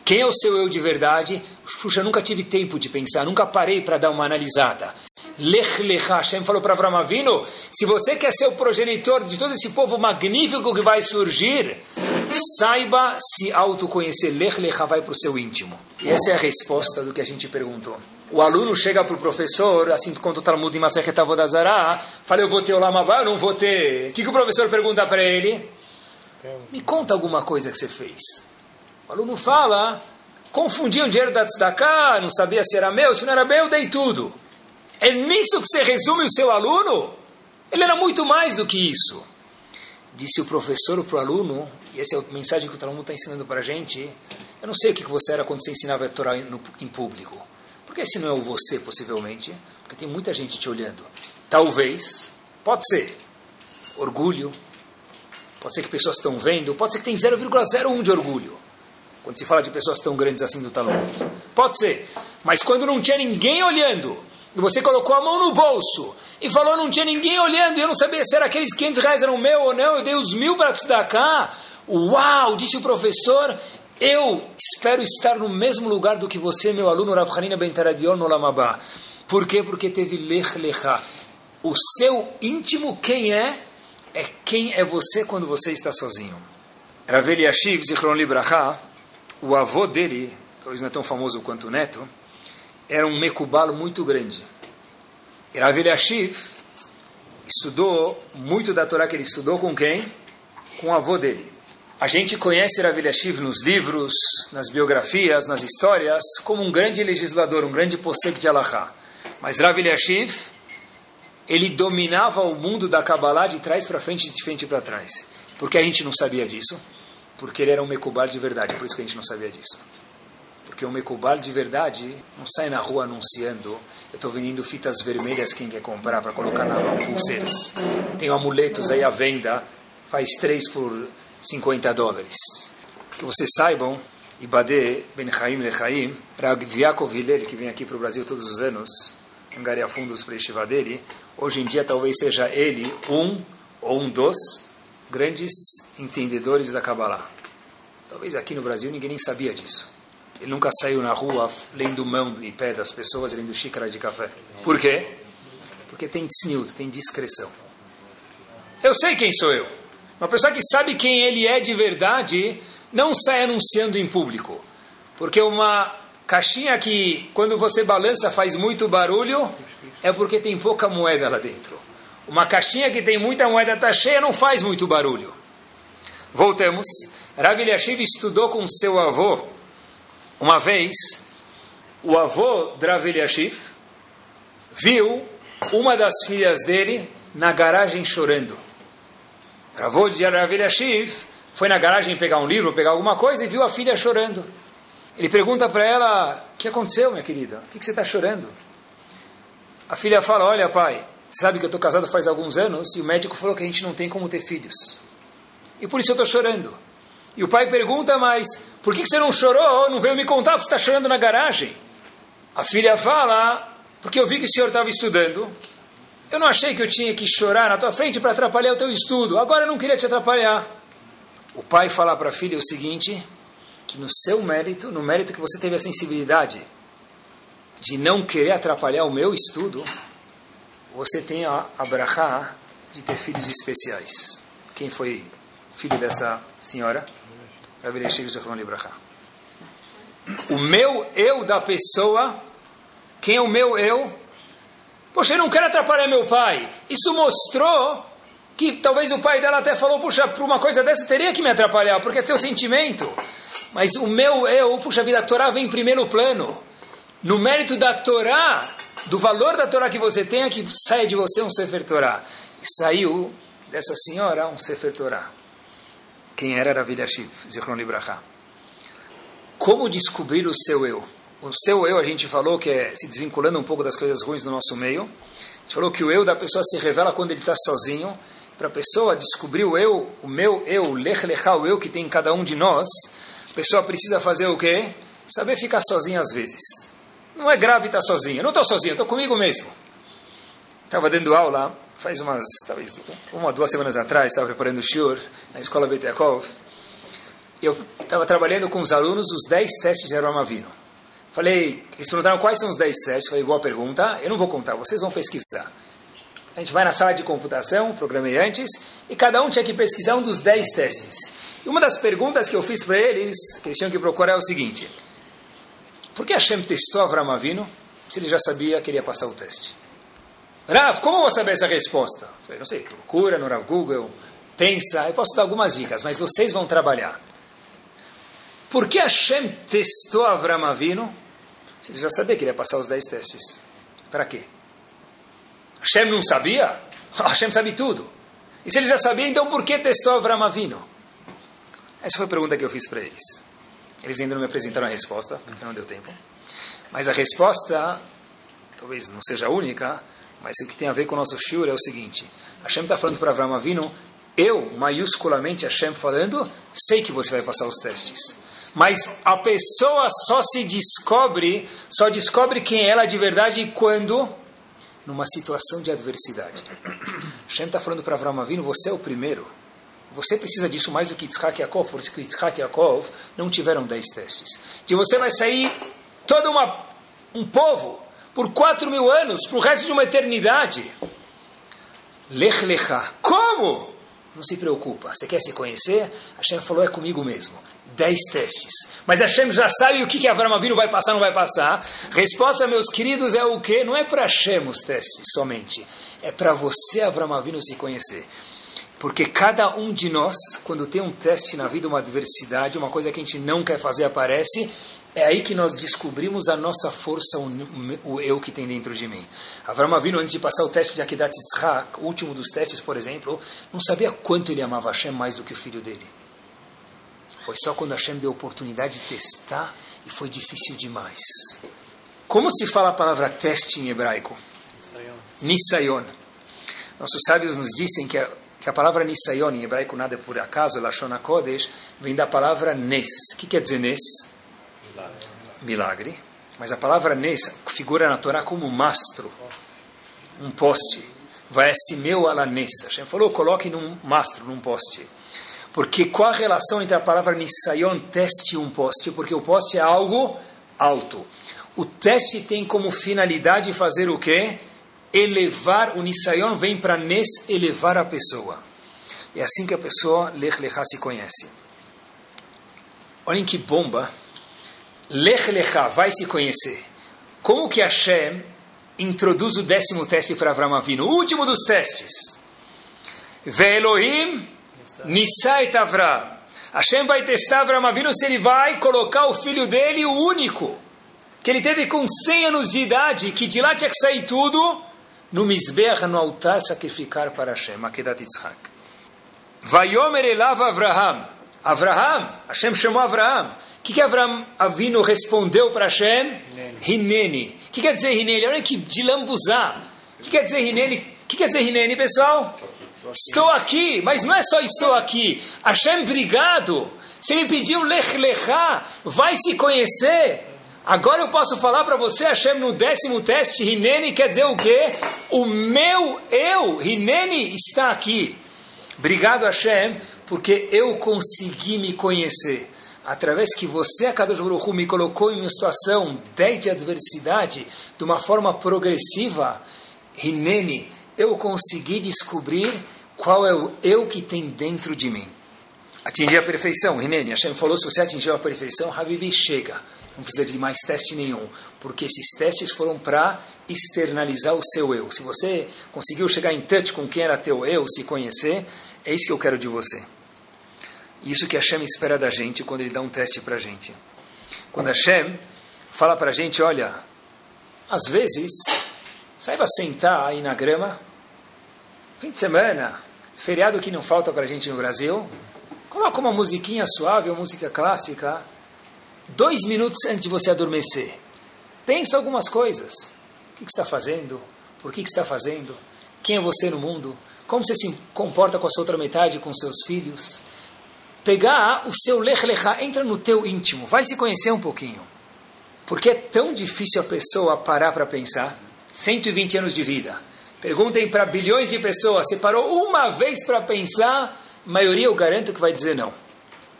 Speaker 2: Quem é o seu eu de verdade? Puxa, nunca tive tempo de pensar, nunca parei para dar uma analisada. Lech Lecha, Hashem falou para Avram Avinu, se você quer ser o progenitor de todo esse povo magnífico que vai surgir, saiba se autoconhecer. Lech Lecha vai para o seu íntimo. E essa é a resposta do que a gente perguntou. O aluno chega para o professor, assim quando o Talmud em Masechet Avodazara, fala, eu vou ter o Lamabá, eu não vou ter. O que, que o professor pergunta para ele? Me conta alguma coisa que você fez. O aluno fala, confundi o dinheiro da tzedakah, não sabia se era meu, se não era meu, eu dei tudo. É nisso que você resume o seu aluno? Ele era muito mais do que isso. Disse o professor para o aluno, e essa é a mensagem que o Talmud está ensinando para a gente, eu não sei o que você era quando você ensinava a Torá em público. Porque se não é o você, possivelmente, porque tem muita gente te olhando. Talvez, pode ser, orgulho, pode ser que pessoas estão vendo, pode ser que tem 0,01 de orgulho. Quando se fala de pessoas tão grandes assim do Talmud. Pode ser. Mas quando não tinha ninguém olhando, você colocou a mão no bolso, e falou não tinha ninguém olhando, e eu não sabia se era aqueles 500 reais eram meu ou não, eu dei os mil para cá. Uau, disse o professor, eu espero estar no mesmo lugar do que você, meu aluno Rav Hanina Ben Taradion no Lamabá. Por quê? Porque teve Lech Lecha. O seu íntimo, quem é? É quem é você quando você está sozinho. Rav Eliashiv Zichron Libraha, o avô dele, talvez não é tão famoso quanto o neto, era um mecubalo muito grande. Rav Eliashiv estudou muito da Torá que ele estudou com quem? Com o avô dele. A gente conhece Rav Eliashiv nos livros, nas biografias, nas histórias, como um grande legislador, um grande posek de Allahá. Mas Rav Eliashiv, ele dominava o mundo da Kabbalah de trás para frente e de frente para trás. Por que a gente não sabia disso? Porque ele era um Mekubar de verdade, por isso que a gente não sabia disso. Porque um Mekubar de verdade não sai na rua anunciando eu estou vendendo fitas vermelhas, quem quer comprar para colocar na mão, pulseiras. Tenho amuletos aí à venda, faz três por 50 dólares. Que vocês saibam, Ibadé Ben Chaim Lechaim, Rag Yaakov Hillel, que vem aqui para o Brasil todos os anos, angariar fundos para a dele, hoje em dia talvez seja ele um ou um dos grandes entendedores da Kabbalah. Talvez aqui no Brasil ninguém nem sabia disso. Ele nunca saiu na rua lendo mão e pé das pessoas, lendo xícara de café. Por quê? Porque tem tzniut, tem discreção. Eu sei quem sou eu. Uma pessoa que sabe quem ele é de verdade, não sai anunciando em público. Porque uma caixinha que, quando você balança, faz muito barulho, é porque tem pouca moeda lá dentro. Uma caixinha que tem muita moeda, está cheia, não faz muito barulho. Voltamos. Rav Eliashiv estudou com seu avô. Uma vez, o avô de Rav Eliashiv viu uma das filhas dele na garagem chorando. O avô de Rav Eliashiv foi na garagem pegar um livro, pegar alguma coisa e viu a filha chorando. Ele pergunta para ela: O que aconteceu, minha querida? O que, que você está chorando? A filha fala: Olha, pai, sabe que eu estou casado faz alguns anos e o médico falou que a gente não tem como ter filhos. E por isso eu estou chorando. E o pai pergunta, mas por que você não chorou? Não veio me contar porque você está chorando na garagem? A filha fala, porque eu vi que o senhor estava estudando. Eu não achei que eu tinha que chorar na tua frente para atrapalhar o teu estudo. Agora eu não queria te atrapalhar. O pai fala para a filha o seguinte, que no seu mérito, no mérito que você teve a sensibilidade de não querer atrapalhar o meu estudo, você tem a, a brachá de ter filhos especiais. Quem foi filho dessa senhora? O meu eu da pessoa, quem é o meu eu? Poxa, eu não quero atrapalhar meu pai. Isso mostrou que talvez o pai dela até falou, puxa, por uma coisa dessa teria que me atrapalhar, porque é teu sentimento. Mas o meu eu, puxa vida, a Torá vem em primeiro plano. No mérito da Torá, do valor da Torá que você tem, é que saia de você um Sefer Torá. E saiu dessa senhora um Sefer Torá. Quem era Rav Shiv, Zichron Libraha. Como descobrir o seu eu? O seu eu, a gente falou que é se desvinculando um pouco das coisas ruins do nosso meio. A gente falou que o eu da pessoa se revela quando ele está sozinho. Para a pessoa descobrir o eu, o meu eu, o lech lechá, o eu que tem em cada um de nós, a pessoa precisa fazer o quê? Saber ficar sozinha às vezes. Não é grave estar sozinho. Eu não estou sozinho, estou comigo mesmo. Estava dando aula faz umas, talvez uma duas semanas atrás, estava preparando o shiur na escola Beit Yaakov. eu estava trabalhando com os alunos os 10 testes de Avraham Avinu. Falei, eles perguntaram quais são os 10 testes. Falei, boa pergunta, eu não vou contar, vocês vão pesquisar. A gente vai na sala de computação, programei antes, e cada um tinha que pesquisar um dos 10 testes. E uma das perguntas que eu fiz para eles, que eles tinham que procurar, é o seguinte: Por que Hashem testou Avram Avinu se ele já sabia que ele ia passar o teste? Rav, como eu vou saber essa resposta? Eu falei, não sei, procura no Rav Google, pensa, eu posso dar algumas dicas, mas vocês vão trabalhar. Por que Hashem testou Avram se ele já sabia que ele ia passar os 10 testes? Para quê? Hashem não sabia? Hashem sabe tudo. E se ele já sabia, então por que testou Avram Avinu? Essa foi a pergunta que eu fiz para eles. Eles ainda não me apresentaram a resposta, porque não deu tempo. Mas a resposta, talvez não seja a única, mas o que tem a ver com o nosso shiur é o seguinte. Hashem está falando para Avram Avinu, eu, maiusculamente Hashem falando, sei que você vai passar os testes. Mas a pessoa só se descobre, só descobre quem é ela de verdade quando? Numa situação de adversidade. Hashem está falando para Avram Avinu, você é o primeiro. Você precisa disso mais do que Yitzhak Yaakov, por isso que Yitzhak Yaakov não tiveram dez testes. De você vai sair todo uma, um povo por quatro mil anos, para o resto de uma eternidade. Lech lecha. Como? Não se preocupa. Você quer se conhecer? Hashem falou, é comigo mesmo. Dez testes. Mas Hashem já sabe o que, que Avram Avinu vai passar não vai passar. Resposta, meus queridos, é o quê? Não é para Hashem os testes somente. É para você, Avram Avinu, se conhecer. Porque cada um de nós, quando tem um teste na vida, uma adversidade, uma coisa que a gente não quer fazer aparece, é aí que nós descobrimos a nossa força, o, eu que tem dentro de mim. Avram Avinu, antes de passar o teste de Akedat Yitzhak, o último dos testes, por exemplo, não sabia quanto ele amava Hashem mais do que o filho dele. Foi só quando Hashem deu a oportunidade de testar e foi difícil demais. Como se fala a palavra teste em hebraico? Nisayon. Nossos sábios nos dizem que a que a palavra Nisayon, em hebraico nada é por acaso, Lashon Kodesh, vem da palavra Nes. O que quer dizer Nes? Milagre. Mas a palavra Nes figura na Torá como mastro, um poste. Vai meu ala Nes. Hashem falou, coloque num mastro, num poste. Porque qual a relação entre a palavra Nisayon, teste e um poste? Porque o poste é algo alto. O teste tem como finalidade fazer o quê? elevar, o Nisayon vem para Nes elevar a pessoa. É assim que a pessoa, Lech Lechá, se conhece. Olhem que bomba. Lech Lechá vai se conhecer. Como que Hashem introduz o décimo teste para Avram Avinu? O último dos testes. Ve Elohim Nisa et Avram. Hashem vai testar Avram Avinu se ele vai colocar o filho dele, o único, que ele teve com 100 anos de idade, que de lá tinha que sair tudo, no Mizbeach, no altar, sacrificar para Hashem, Akedat Yitzhak. Vayomer elav Avraham. Avraham, Hashem chamou Avraham. O que, que Avraham Avino respondeu para Hashem? Hineni. O que quer dizer Hineni? Olha que de lambuzar. O que quer dizer Hineni? O que quer dizer Hineni, pessoal? Estou aqui, mas não é só estou aqui. Hashem, obrigado. Você me pediu lech lechá, vai se conhecer. Agora eu posso falar para você, Hashem, no décimo teste, Rinene quer dizer o quê? O meu eu, Rinene, está aqui. Obrigado, Hashem, porque eu consegui me conhecer. Através que você, a Kadosh Baruch me colocou em uma situação de adversidade, de uma forma progressiva, Rinene, eu consegui descobrir qual é o eu que tem dentro de mim. Atingir a perfeição, Rinene, Hashem falou, se você atingiu a perfeição, Habibi, chega não precisa de mais teste nenhum, porque esses testes foram para externalizar o seu eu. Se você conseguiu chegar em touch com quem era teu eu, se conhecer, é isso que eu quero de você. Isso que Hashem espera da gente quando ele dá um teste para a gente. Quando Hashem fala para a gente, olha, às vezes, saiba sentar aí na grama, fim de semana, feriado que não falta para a gente no Brasil, coloca uma musiquinha suave, uma música clássica, dois minutos antes de você adormecer. Pensa algumas coisas. O que, está fazendo? Por que, está fazendo? Quem é você no mundo? Como você se comporta com a sua outra metade, com seus filhos? Pegar o seu lech lechá, entra no teu íntimo, vai se conhecer um pouquinho. Porque é tão difícil a pessoa parar para pensar. 120 anos de vida. Perguntem para bilhões de pessoas, você parou uma vez para pensar? A maioria eu garanto que vai dizer não.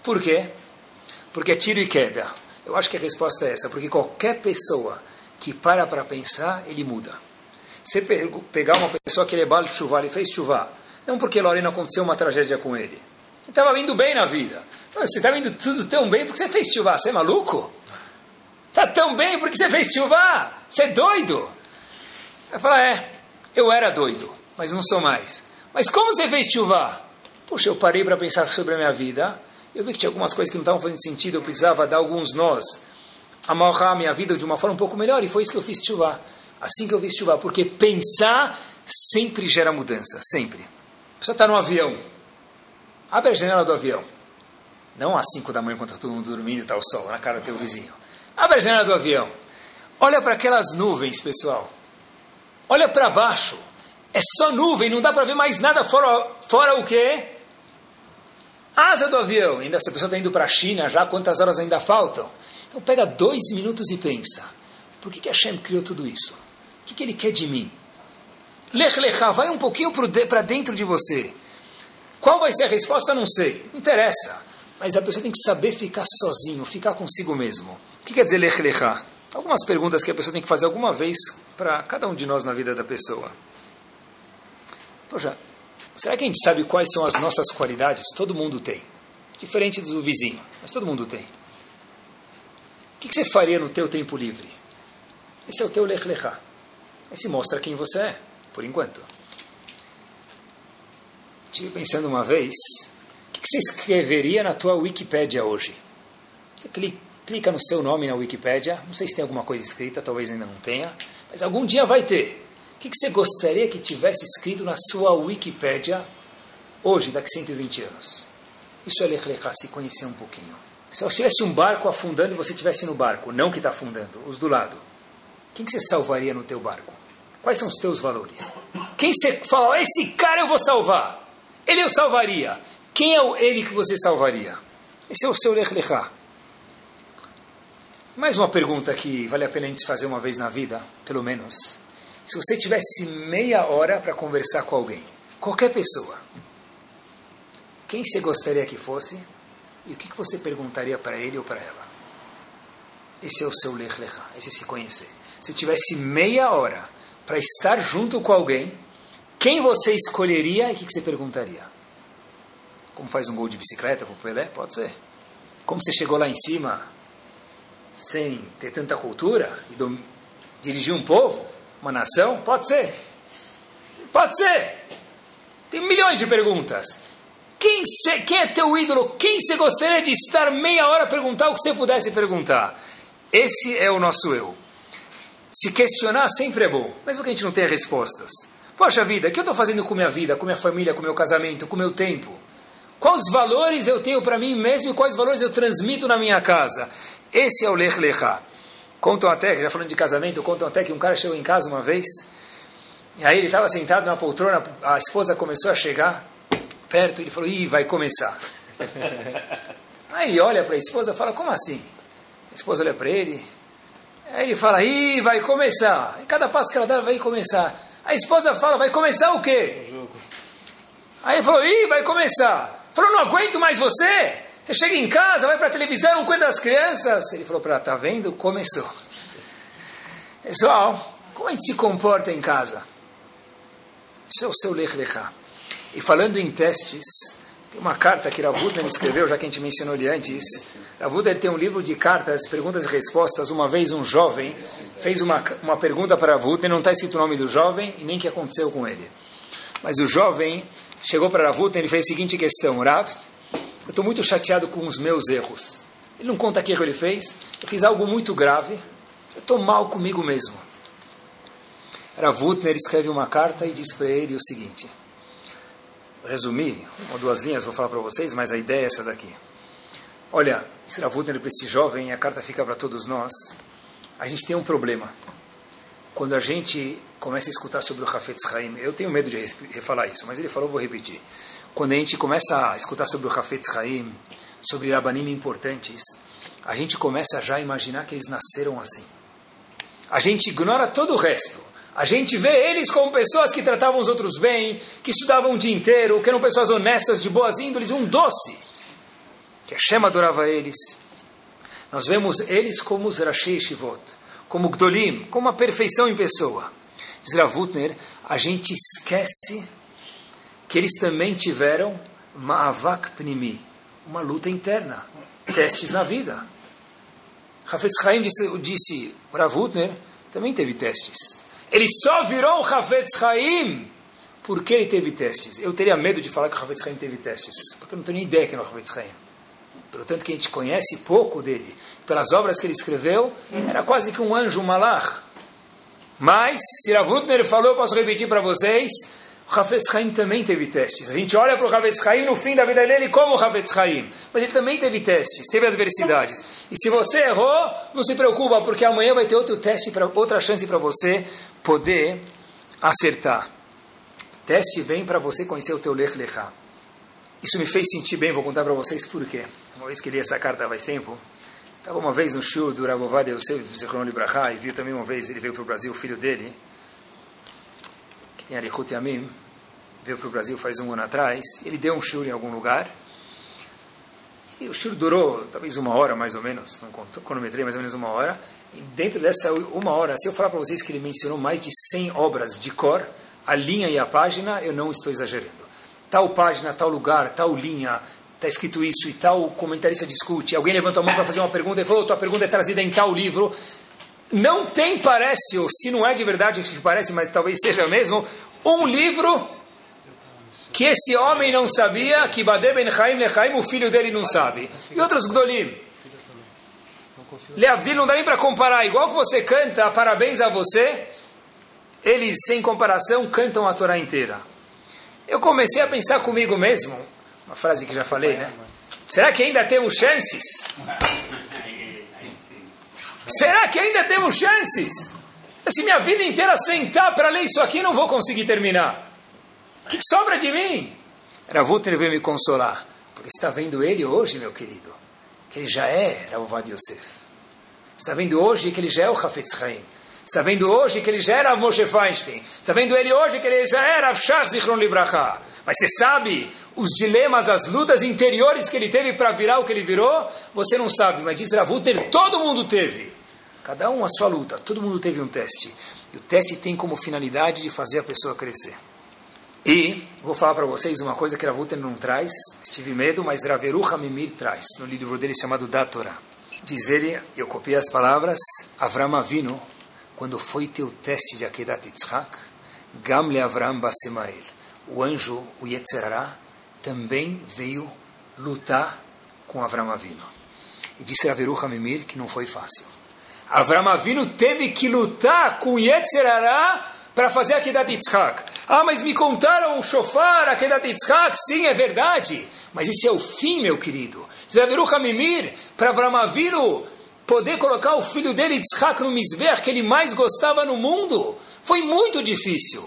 Speaker 2: Por quê? Porque é tiro e queda. Eu acho que a resposta é essa, porque qualquer pessoa que para para pensar, ele muda. Você pegar uma pessoa que ele é bal chuva, ele fez chuva, não porque Lorena aconteceu uma tragédia com ele. Estava indo bem na vida. Você estava indo tudo tão bem porque você fez chuva. Você é maluco? Está tão bem porque você fez chuva. Você é doido? Vai falar, é, eu era doido, mas não sou mais. Mas como você fez chuva? Puxa, eu parei para pensar sobre a minha vida. Eu vi que tinha algumas coisas que não estavam fazendo sentido. Eu precisava dar alguns nós. Amarrar a minha vida de uma forma um pouco melhor. E foi isso que eu fiz chuva. Assim que eu fiz chuva. Porque pensar sempre gera mudança. Sempre. Pessoa está no avião. Abre a janela do avião. Não às 5 da manhã, quando está todo mundo dormindo e está o sol na cara do teu vizinho. Abre a janela do avião. Olha para aquelas nuvens, pessoal. Olha para baixo. É só nuvem, não dá para ver mais nada fora, fora o quê? Asa do avião. Ainda se a pessoa está indo para a China já, quantas horas ainda faltam? Então pega dois minutos e pensa. Por que, que Hashem criou tudo isso? O que, que ele quer de mim? Lech lechá, vai um pouquinho para dentro de você. Qual vai ser a resposta? Não sei. Não interessa. Mas a pessoa tem que saber ficar sozinho, ficar consigo mesmo. O que quer dizer lech lechá? Algumas perguntas que a pessoa tem que fazer alguma vez para cada um de nós na vida da pessoa. Poxa, será que a gente sabe quais são as nossas qualidades? Todo mundo tem. Diferente do vizinho, mas todo mundo tem. O que você faria no teu tempo livre? Esse é o teu lech lechá. Esse mostra quem você é, por enquanto. Estive pensando uma vez, o que você escreveria na tua Wikipédia hoje? Você clica no seu nome na Wikipédia, não sei se tem alguma coisa escrita, talvez ainda não tenha, mas algum dia vai ter que, que você gostaria que tivesse escrito na sua Wikipédia hoje, daqui a 120 anos? Isso é Lechlechá, se conhecer um pouquinho. Se tivesse um barco afundando e você estivesse no barco, não que está afundando, os do lado, quem que você salvaria no teu barco? Quais são os teus valores? Quem você fala, esse cara eu vou salvar? Ele eu salvaria. Quem é ele que você salvaria? Esse é o seu Lechlechá. Mais uma pergunta que vale a pena a gente fazer uma vez na vida, pelo menos. Se você tivesse meia hora para conversar com alguém, qualquer pessoa, quem você gostaria que fosse e o que você perguntaria para ele ou para ela? Esse é o seu lech lechá, esse é se conhecer. Se tivesse meia hora para estar junto com alguém, quem você escolheria e o que você perguntaria? Como faz um gol de bicicleta com o Pelé? Pode ser. Como você chegou lá em cima sem ter tanta cultura e dirigir um povo? Uma nação? Pode ser. Pode ser. Tem milhões de perguntas. Quem, cê, quem é teu ídolo? Quem você gostaria de estar meia hora a perguntar o que você pudesse perguntar? Esse é o nosso eu. Se questionar sempre é bom, mesmo que a gente não tenha respostas. Poxa vida, o que eu estou fazendo com minha vida, com minha família, com meu casamento, com meu tempo? Quais valores eu tenho para mim mesmo e quais valores eu transmito na minha casa? Esse é o Lech Lechá. Contam até, já falando de casamento, contam até que um cara chegou em casa uma vez, e aí ele estava sentado na poltrona, a esposa começou a chegar perto, e ele falou, ih, vai começar. aí ele olha para a esposa e fala, como assim? A esposa olha para ele, aí ele fala, ih, vai começar. E cada passo que ela dá, vai começar. A esposa fala, vai começar o quê? Aí ele falou, ih, vai começar. Falou, não aguento mais você. Você chega em casa, vai para a televisão, cuida das crianças. Ele falou para tá vendo? Começou. Pessoal, como a gente se comporta em casa? Isso é o seu lech lechá. E falando em testes, tem uma carta que Ravutner escreveu, já que a gente mencionou ele antes. Ravutner tem um livro de cartas, perguntas e respostas. Uma vez um jovem fez uma, uma pergunta para Ravutner, não está escrito o nome do jovem e nem o que aconteceu com ele. Mas o jovem chegou para Ravutner e fez a seguinte questão, Rav, eu estou muito chateado com os meus erros. Ele não conta que erro ele fez. Eu fiz algo muito grave. Eu estou mal comigo mesmo. Ravutner escreve uma carta e diz para ele o seguinte. Resumir, uma ou duas linhas, vou falar para vocês, mas a ideia é essa daqui. Olha, esse Ravutner para esse jovem, a carta fica para todos nós. A gente tem um problema. Quando a gente começa a escutar sobre o Hafetz Haim, eu tenho medo de refalar isso, mas ele falou, vou repetir quando a gente começa a escutar sobre o Hafetz Haim, sobre Rabanim importantes, a gente começa já a imaginar que eles nasceram assim. A gente ignora todo o resto. A gente vê eles como pessoas que tratavam os outros bem, que estudavam o dia inteiro, que eram pessoas honestas, de boas índoles, um doce. Que a Shema adorava eles. Nós vemos eles como os Rashi Shivot, como Gdolim, como a perfeição em pessoa. Diz a gente esquece que eles também tiveram Ma'avak Pnimi, uma luta interna, testes na vida. Hafetz Chaim disse, disse Ravutner, também teve testes. Ele só virou o Hafetz porque ele teve testes. Eu teria medo de falar que o Hafetz teve testes, porque eu não tenho nem ideia que era o Hafetz. Pelo tanto que a gente conhece pouco dele, pelas obras que ele escreveu, era quase que um anjo, malach. Mas, se Ravutner falou, eu posso repetir para vocês, o Hafetz Chaim também teve testes. A gente olha para o Hafetz Chaim no fim da vida dele como o Hafetz Chaim. Mas ele também teve testes, teve adversidades. E se você errou, não se preocupa, porque amanhã vai ter outro teste, pra, outra chance para você poder acertar. Teste vem para você conhecer o teu Lech Lechá. Isso me fez sentir bem, vou contar para vocês por quê. Uma vez que li essa carta faz tempo, Estava uma vez no show do Rabovad Yosef Zichron Libraha e viu também uma vez, ele veio para o Brasil, o filho dele, que tem Arichut Yamim, veio para o Brasil faz um ano atrás, ele deu um show em algum lugar, e o show durou talvez uma hora mais ou menos, não cronometrei mais ou menos uma hora, e dentro dessa uma hora, se eu falar para vocês que ele mencionou mais de 100 obras de cor, a linha e a página, eu não estou exagerando. Tal página, tal lugar, tal linha, está escrito isso e tal, comentarista discute, alguém levanta a mão para fazer uma pergunta e falou, tua pergunta é trazida em tal livro. Não tem, parece, ou se não é de verdade que parece, mas talvez seja mesmo, um livro que esse homem não sabia, que Bade Ben Chaim Lechaim, o filho dele não sabe. E outros Gdolim. Leavdil não dá nem para comparar, igual que você canta, parabéns a você, eles, sem comparação, cantam a Torá inteira. Eu comecei a pensar comigo mesmo, uma frase que já falei, né? Será que ainda temos chances? Será que ainda temos chances? Se minha vida inteira sentar para ler isso aqui, não vou conseguir terminar. O que sobra de mim? Ravuter veio me consolar. Porque está vendo ele hoje, meu querido, que ele já é Ravovad Yosef. Está vendo hoje que ele já é o Hafetz Chaim. Está vendo hoje que ele já era Moshe Feinstein. Está vendo ele hoje que ele já era Avshar Zichron Libraha. Mas você sabe os dilemas, as lutas interiores que ele teve para virar o que ele virou? Você não sabe, mas diz Ravuter, todo mundo teve. Cada um a sua luta, todo mundo teve um teste. E o teste tem como finalidade de fazer a pessoa crescer. E vou falar para vocês uma coisa que Ravuter não traz, tive medo, mas Raveru Hamimir traz, no livro dele chamado Datorah. Diz ele, eu copiei as palavras, Avram Avinu, quando foi teu teste de Akedat Yitzhak, Gamle Avram Basemael o anjo, o Yetzerará, também veio lutar com Avram Avinu. E disse Averu Hamimir que não foi fácil. Avram Avinu teve que lutar com Yetzerará para fazer a Kedat Yitzhak. Ah, mas me contaram o shofar, a Kedat Yitzhak. Sim, é verdade. Mas esse é o fim, meu querido. Averu Hamimir, para Avram Avinu poder colocar o filho dele, Yitzhak, no Mizbeach, que ele mais gostava no mundo. Foi muito difícil.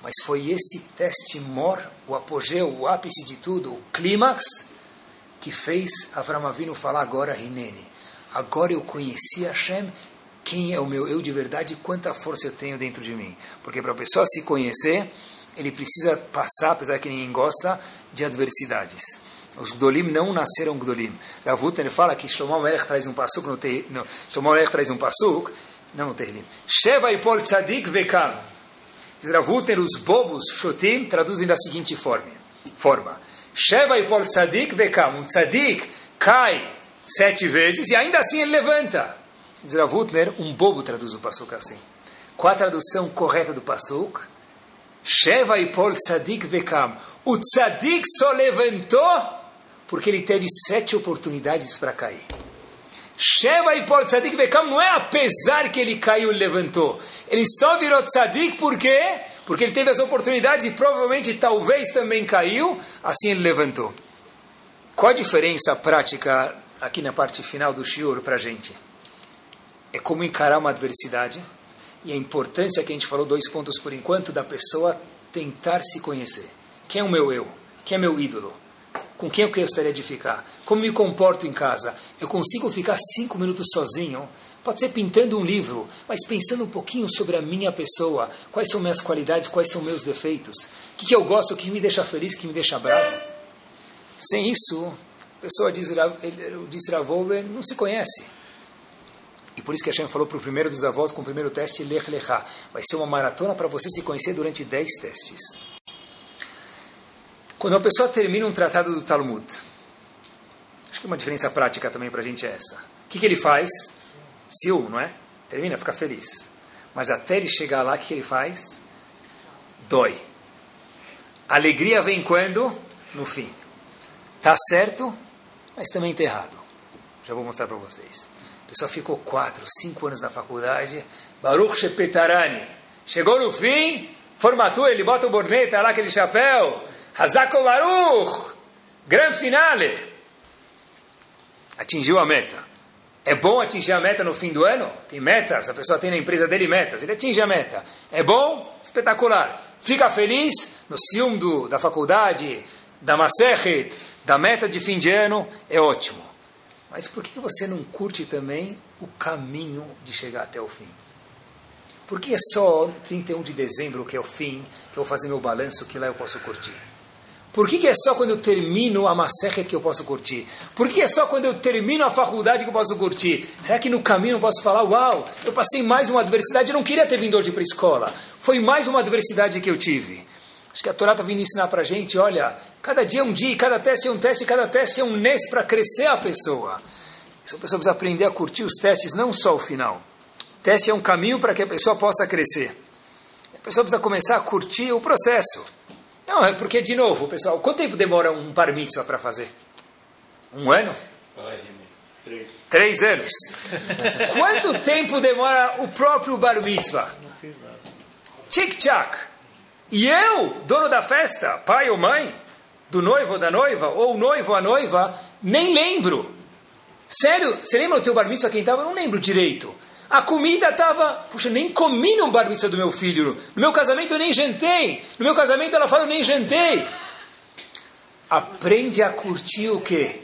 Speaker 2: Mas foi esse teste mor, o apogeu, o ápice de tudo, o clímax, que fez Avram Avinu falar agora, Rinene. Agora eu conheci Hashem, quem é o meu eu de verdade, quanta força eu tenho dentro de mim. Porque para a pessoa se conhecer, ele precisa passar, apesar que ninguém gosta, de adversidades. Os Gdolim não nasceram Gdolim. Ravut ele fala que Shlomo Melech traz um passuk no, no Shlomo Melech traz um passuk, não no Tehillim. Sheva ipol tzadik vekam. Diz Ravuter, os bobos, shotim, traduzem da seguinte forma. forma. Sheva por tzadik vekam. Um tzadik cai sete vezes e ainda assim ele levanta. Diz Ravutner, um bobo traduz o pasuk assim. Qual a tradução correta do pasuk? Sheva por tzadik vekam. O tzadik só levantou porque ele teve sete oportunidades para cair. Sheva e por tzadik bekam não é apesar que ele caiu e levantou. Ele só virou tzadik por quê? Porque ele teve as oportunidades e provavelmente talvez também caiu, assim ele levantou. Qual a diferença prática aqui na parte final do shiur para a gente? É como encarar uma adversidade e a importância que a gente falou, dois pontos por enquanto, da pessoa tentar se conhecer. Quem é o meu eu? Quem é meu ídolo? Com quem eu gostaria de ficar, como me comporto em casa. Eu consigo ficar cinco minutos sozinho, pode ser pintando um livro, mas pensando um pouquinho sobre a minha pessoa, quais são minhas qualidades, quais são meus defeitos, o que, que eu gosto, o que me deixa feliz, o que me deixa bravo. Sem isso, pessoa diz, diz Ravover, não se conhece. E por isso que Hashem falou para o primeiro dos avós, com o primeiro teste, Lech Lechá. Vai ser uma maratona para você se conhecer durante 10 testes. Quando uma pessoa termina um tratado do Talmud, acho que uma diferença prática também para a gente é essa. O que, que ele faz? Siu, não é? Termina, fica feliz. Mas até ele chegar lá, o que, que ele faz? Dói. A alegria vem quando? No fim. Tá certo, mas também está errado. Já vou mostrar para vocês pessoa ficou quatro, cinco anos na faculdade. Baruch Shepetarani. Chegou no fim, formatura, ele bota o borneta lá, aquele chapéu. Hazako Baruch. Grande finale. Atingiu a meta. É bom atingir a meta no fim do ano? Tem metas, a pessoa tem na empresa dele metas. Ele atinge a meta. É bom? Espetacular. Fica feliz no ciúme da faculdade, da Masechet, da meta de fim de ano? É ótimo. Mas por que você não curte também o caminho de chegar até o fim? Por que é só 31 de dezembro, que é o fim, que eu vou fazer meu balanço, que lá eu posso curtir? Por que, que é só quando eu termino a Maseret que eu posso curtir? Por que é só quando eu termino a faculdade que eu posso curtir? Será que no caminho eu posso falar, uau, eu passei mais uma adversidade, eu não queria ter vindo hoje para a escola. Foi mais uma adversidade que eu tive. Acho que a Torá está vindo ensinar para a gente, olha, cada dia é um dia, cada teste é um teste, cada teste é um nes para crescer a pessoa. A pessoa precisa aprender a curtir os testes, não só o final. Teste é um caminho para que a pessoa possa crescer. A pessoa precisa começar a curtir o processo. Não, é porque, de novo, pessoal, quanto tempo demora um bar mitzvah para fazer? Um ano? Três. Três anos. Quanto tempo demora o próprio bar mitzvah? Tic-tac. E eu, dono da festa, pai ou mãe, do noivo ou da noiva, ou noivo ou a noiva, nem lembro. Sério, você lembra o teu bar mitzvah quem estava? Eu não lembro direito. A comida estava... Puxa, nem comi no bar do meu filho. No meu casamento eu nem jantei. No meu casamento ela fala, eu nem jantei. Aprende a curtir o quê?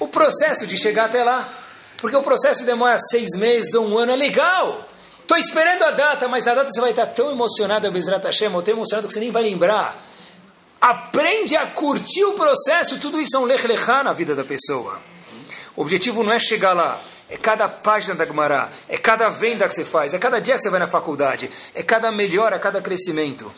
Speaker 2: O processo de chegar até lá. Porque o processo demora seis meses ou um ano, é legal. Estou esperando a data, mas na data você vai estar tão emocionado, Bezrat Hashem, ou tão emocionado que você nem vai lembrar. Aprende a curtir o processo, tudo isso é um lech na vida da pessoa. O objetivo não é chegar lá, é cada página da Gemara, é cada venda que você faz, é cada dia que você vai na faculdade, é cada melhora, cada crescimento.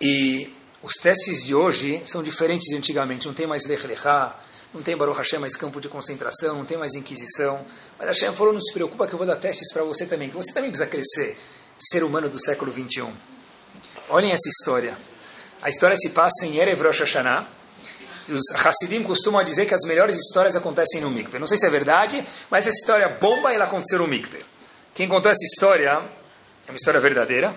Speaker 2: E os testes de hoje são diferentes de antigamente, não tem mais lech lechá, não tem Baruch Hashem mais campo de concentração, não tem mais inquisição. Mas Hashem falou, não se preocupa que eu vou dar testes para você também, que você também precisa crescer, ser humano do século 21. Olhem essa história. A história se passa em Erev Rosh Hashanah. Os Hassidim costumam dizer que as melhores histórias acontecem no mikve. Não sei se é verdade, mas essa história bomba ela aconteceu no mikve. Quem contou essa história é uma história verdadeira.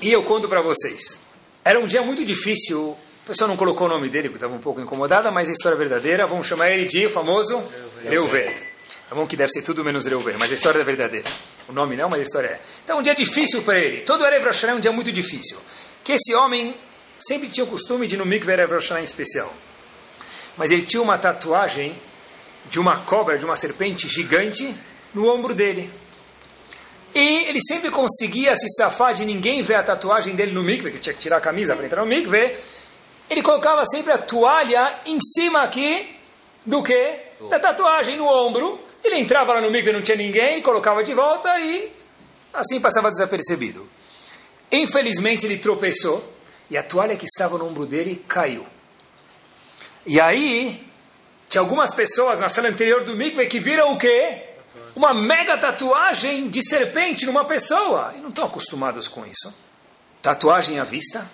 Speaker 2: E eu conto para vocês. Era um dia muito difícil a pessoa não colocou o nome dele porque estava um pouco incomodada, mas a história é verdadeira. Vamos chamar ele de famoso Reuven. É bom que deve ser tudo menos Reuven, mas a história é verdadeira. O nome não, mas a história é. Então, um dia difícil para ele. Todo Erev Rosh é um dia muito difícil. Que esse homem sempre tinha o costume de ir no mikve Erev Rosh em especial. Mas ele tinha uma tatuagem de uma cobra, de uma serpente gigante no ombro dele. E ele sempre conseguia se safar de ninguém ver a tatuagem dele no mikve, que tinha que tirar a camisa para entrar no mikve ele colocava sempre a toalha em cima aqui do que? Da tatuagem no ombro. Ele entrava lá no mikve, não tinha ninguém, colocava de volta e assim passava desapercebido. Infelizmente ele tropeçou e a toalha que estava no ombro dele caiu. E aí, tinha algumas pessoas na sala anterior do mikve que viram o quê? Uma mega tatuagem de serpente numa pessoa. E não estão acostumados com isso. Tatuagem à vista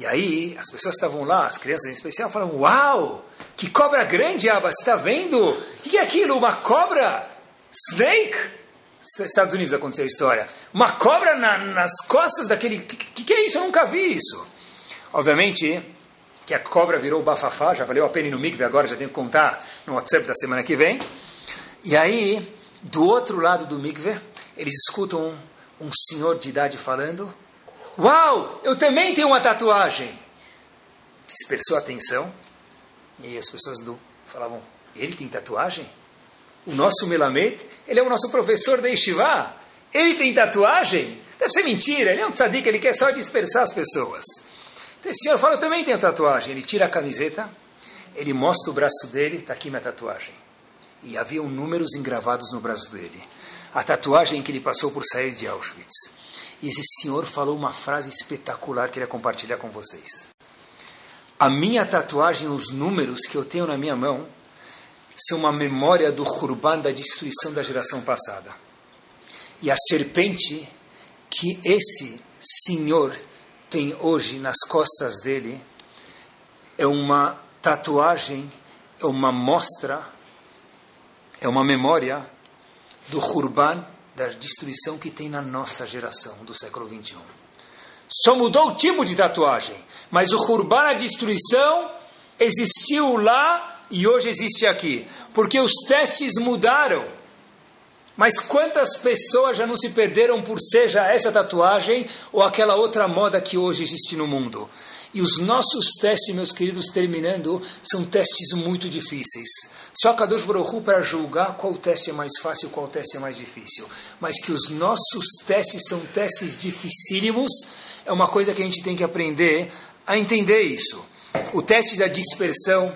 Speaker 2: e aí as pessoas estavam lá, as crianças em especial, falaram: Uau, que cobra grande, Abba, você está vendo? O que, que é aquilo? Uma cobra? Snake? Estados Unidos aconteceu a história. Uma cobra na, nas costas daquele. O que, que, que, é isso? Eu nunca vi isso. Obviamente que a cobra virou bafafá, já valeu a pena ir no mikve, agora já tenho que contar no WhatsApp da semana que vem. E aí, do outro lado do mikve, eles escutam um, um senhor de idade falando Uau, eu também tenho uma tatuagem. Dispersou a atenção. E as pessoas do, falavam, ele tem tatuagem? O nosso Melamed, ele é o nosso professor da Yeshiva. Ele tem tatuagem? Deve ser mentira, ele é um tzadik, ele quer só dispersar as pessoas. Então esse senhor fala, eu também tenho tatuagem. Ele tira a camiseta, ele mostra o braço dele, está aqui minha tatuagem. E havia números engravados no braço dele. A tatuagem que ele passou por sair de Auschwitz. E esse senhor falou uma frase espetacular que eu queria compartilhar com vocês. A minha tatuagem, os números que eu tenho na minha mão, são uma memória do Hurban, da destruição da geração passada. E a serpente que esse senhor tem hoje nas costas dele é uma tatuagem, é uma mostra, é uma memória do Hurban, da destruição que tem na nossa geração do século 21. Só mudou o tipo de tatuagem, mas o Hurban, a destruição, existiu lá e hoje existe aqui, porque os testes mudaram. Mas quantas pessoas já não se perderam por seja essa tatuagem ou aquela outra moda que hoje existe no mundo? E os nossos testes, meus queridos, terminando, são testes muito difíceis. Só Kadosh Baruch para julgar qual teste é mais fácil qual teste é mais difícil. Mas que os nossos testes são testes dificílimos, é uma coisa que a gente tem que aprender a entender isso. O teste da dispersão,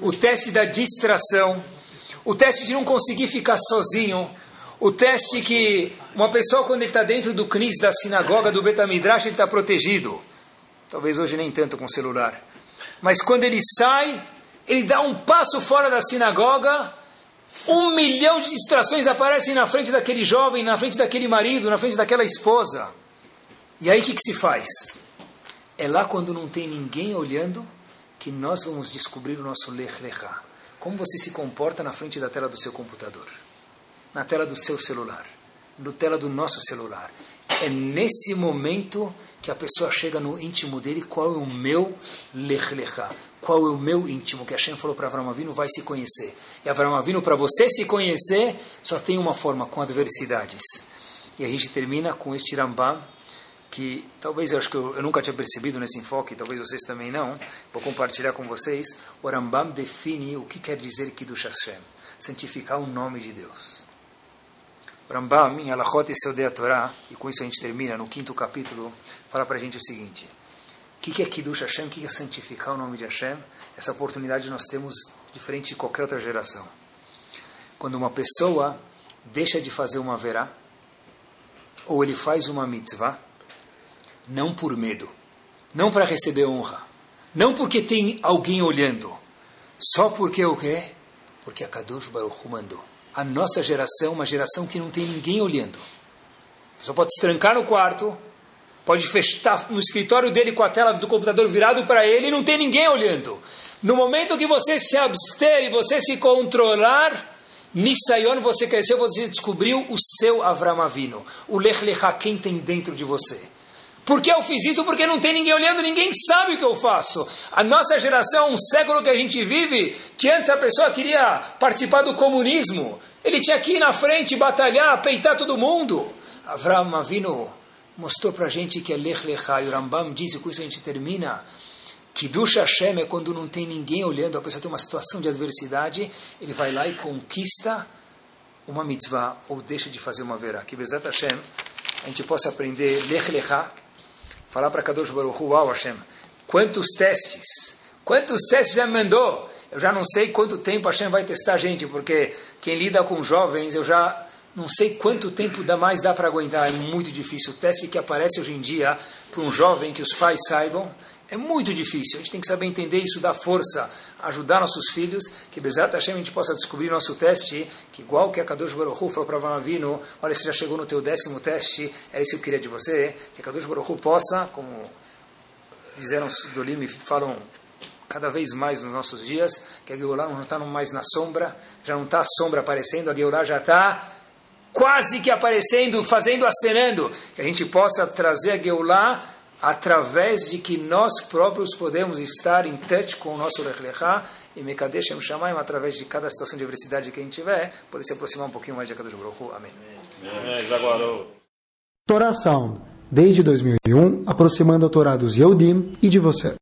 Speaker 2: o teste da distração, o teste de não conseguir ficar sozinho, o teste que uma pessoa, quando ele está dentro do CNIS da sinagoga do Betamidrash, ele está protegido. Talvez hoje nem tanto com o celular. Mas quando ele sai, ele dá um passo fora da sinagoga, um milhão de distrações aparecem na frente daquele jovem, na frente daquele marido, na frente daquela esposa. E aí o que, que se faz? É lá quando não tem ninguém olhando que nós vamos descobrir o nosso lech lechá. Como você se comporta na frente da tela do seu computador, na tela do seu celular, na tela do nosso celular. É nesse momento que a pessoa chega no íntimo dele, qual é o meu lech lechá, qual é o meu íntimo, que Hashem falou para Avram Avinu, vai se conhecer. E Avram Avinu, para você se conhecer, só tem uma forma, com adversidades. E a gente termina com este Rambam, que talvez eu acho que eu, eu, nunca tinha percebido nesse enfoque, talvez vocês também não, vou compartilhar com vocês. O Rambam define o que quer dizer Kiddush Hashem, santificar o nome de Deus. Rambam, em Alachot e Seudei Torá, e com isso a gente termina, no quinto capítulo, fala para a gente o seguinte, o que, que é Kiddush Hashem, o que é santificar o nome de Hashem? Essa oportunidade nós temos diferente de qualquer outra geração. Quando uma pessoa deixa de fazer uma verá, ou ele faz uma mitzvah, não por medo, não para receber honra, não porque tem alguém olhando, só porque o quê? Porque a Kadosh Baruch mandou. A nossa geração, uma geração que não tem ninguém olhando. Só pode se trancar no quarto, pode fechar no escritório dele com a tela do computador virado para ele e não tem ninguém olhando. No momento que você se abster e você se controlar, Nisayon, você cresceu, você descobriu o seu Avram Avino, o Lech Lecha, quem tem dentro de você. Por que eu fiz isso? Porque não tem ninguém olhando, ninguém sabe o que eu faço. A nossa geração, um século que a gente vive, que antes a pessoa queria participar do comunismo, ele tinha que ir na frente, batalhar, peitar todo mundo. Avram Avinu mostrou para a gente que é Lech Lecha, e o Rambam disse, com isso a gente termina, que Dusha Hashem é quando não tem ninguém olhando, a pessoa tem uma situação de adversidade, ele vai lá e conquista uma mitzvah, ou deixa de fazer uma verá. Que Bezat Hashem, a gente possa aprender Lech Lecha, falar para Kadosh Baruch Hu, uau Hashem, quantos testes, quantos testes já me mandou? Eu já não sei quanto tempo Hashem vai testar a gente, porque quem lida com jovens, eu já não sei quanto tempo dá mais dá para aguentar, é muito difícil. O teste que aparece hoje em dia para um jovem que os pais saibam é muito difícil. A gente tem que saber entender isso, dar força, ajudar nossos filhos, que Bezat Hashem a gente possa descobrir nosso teste, que igual que a Kadosh Baruch Hu falou para Vanavino, olha, você já chegou no teu décimo teste, era isso que eu queria de você, que a Kadosh Baruch Hu possa, como disseram do Lime, falam cada vez mais nos nossos dias, que a Geulah não está mais na sombra, já não está a sombra aparecendo, a Geulah já está quase que aparecendo, fazendo, acenando, que a gente possa trazer a Geulah através de que nós próprios podemos estar em touch com o nosso Lech Lechá e Mekadesh Shem Shamayim, através de cada situação de adversidade que a gente tiver, poder se aproximar um pouquinho mais de Akadosh Baruch Hu. Amém.
Speaker 1: Torá Sound, desde 2001, aproximando a Torá dos Yehudim e de você.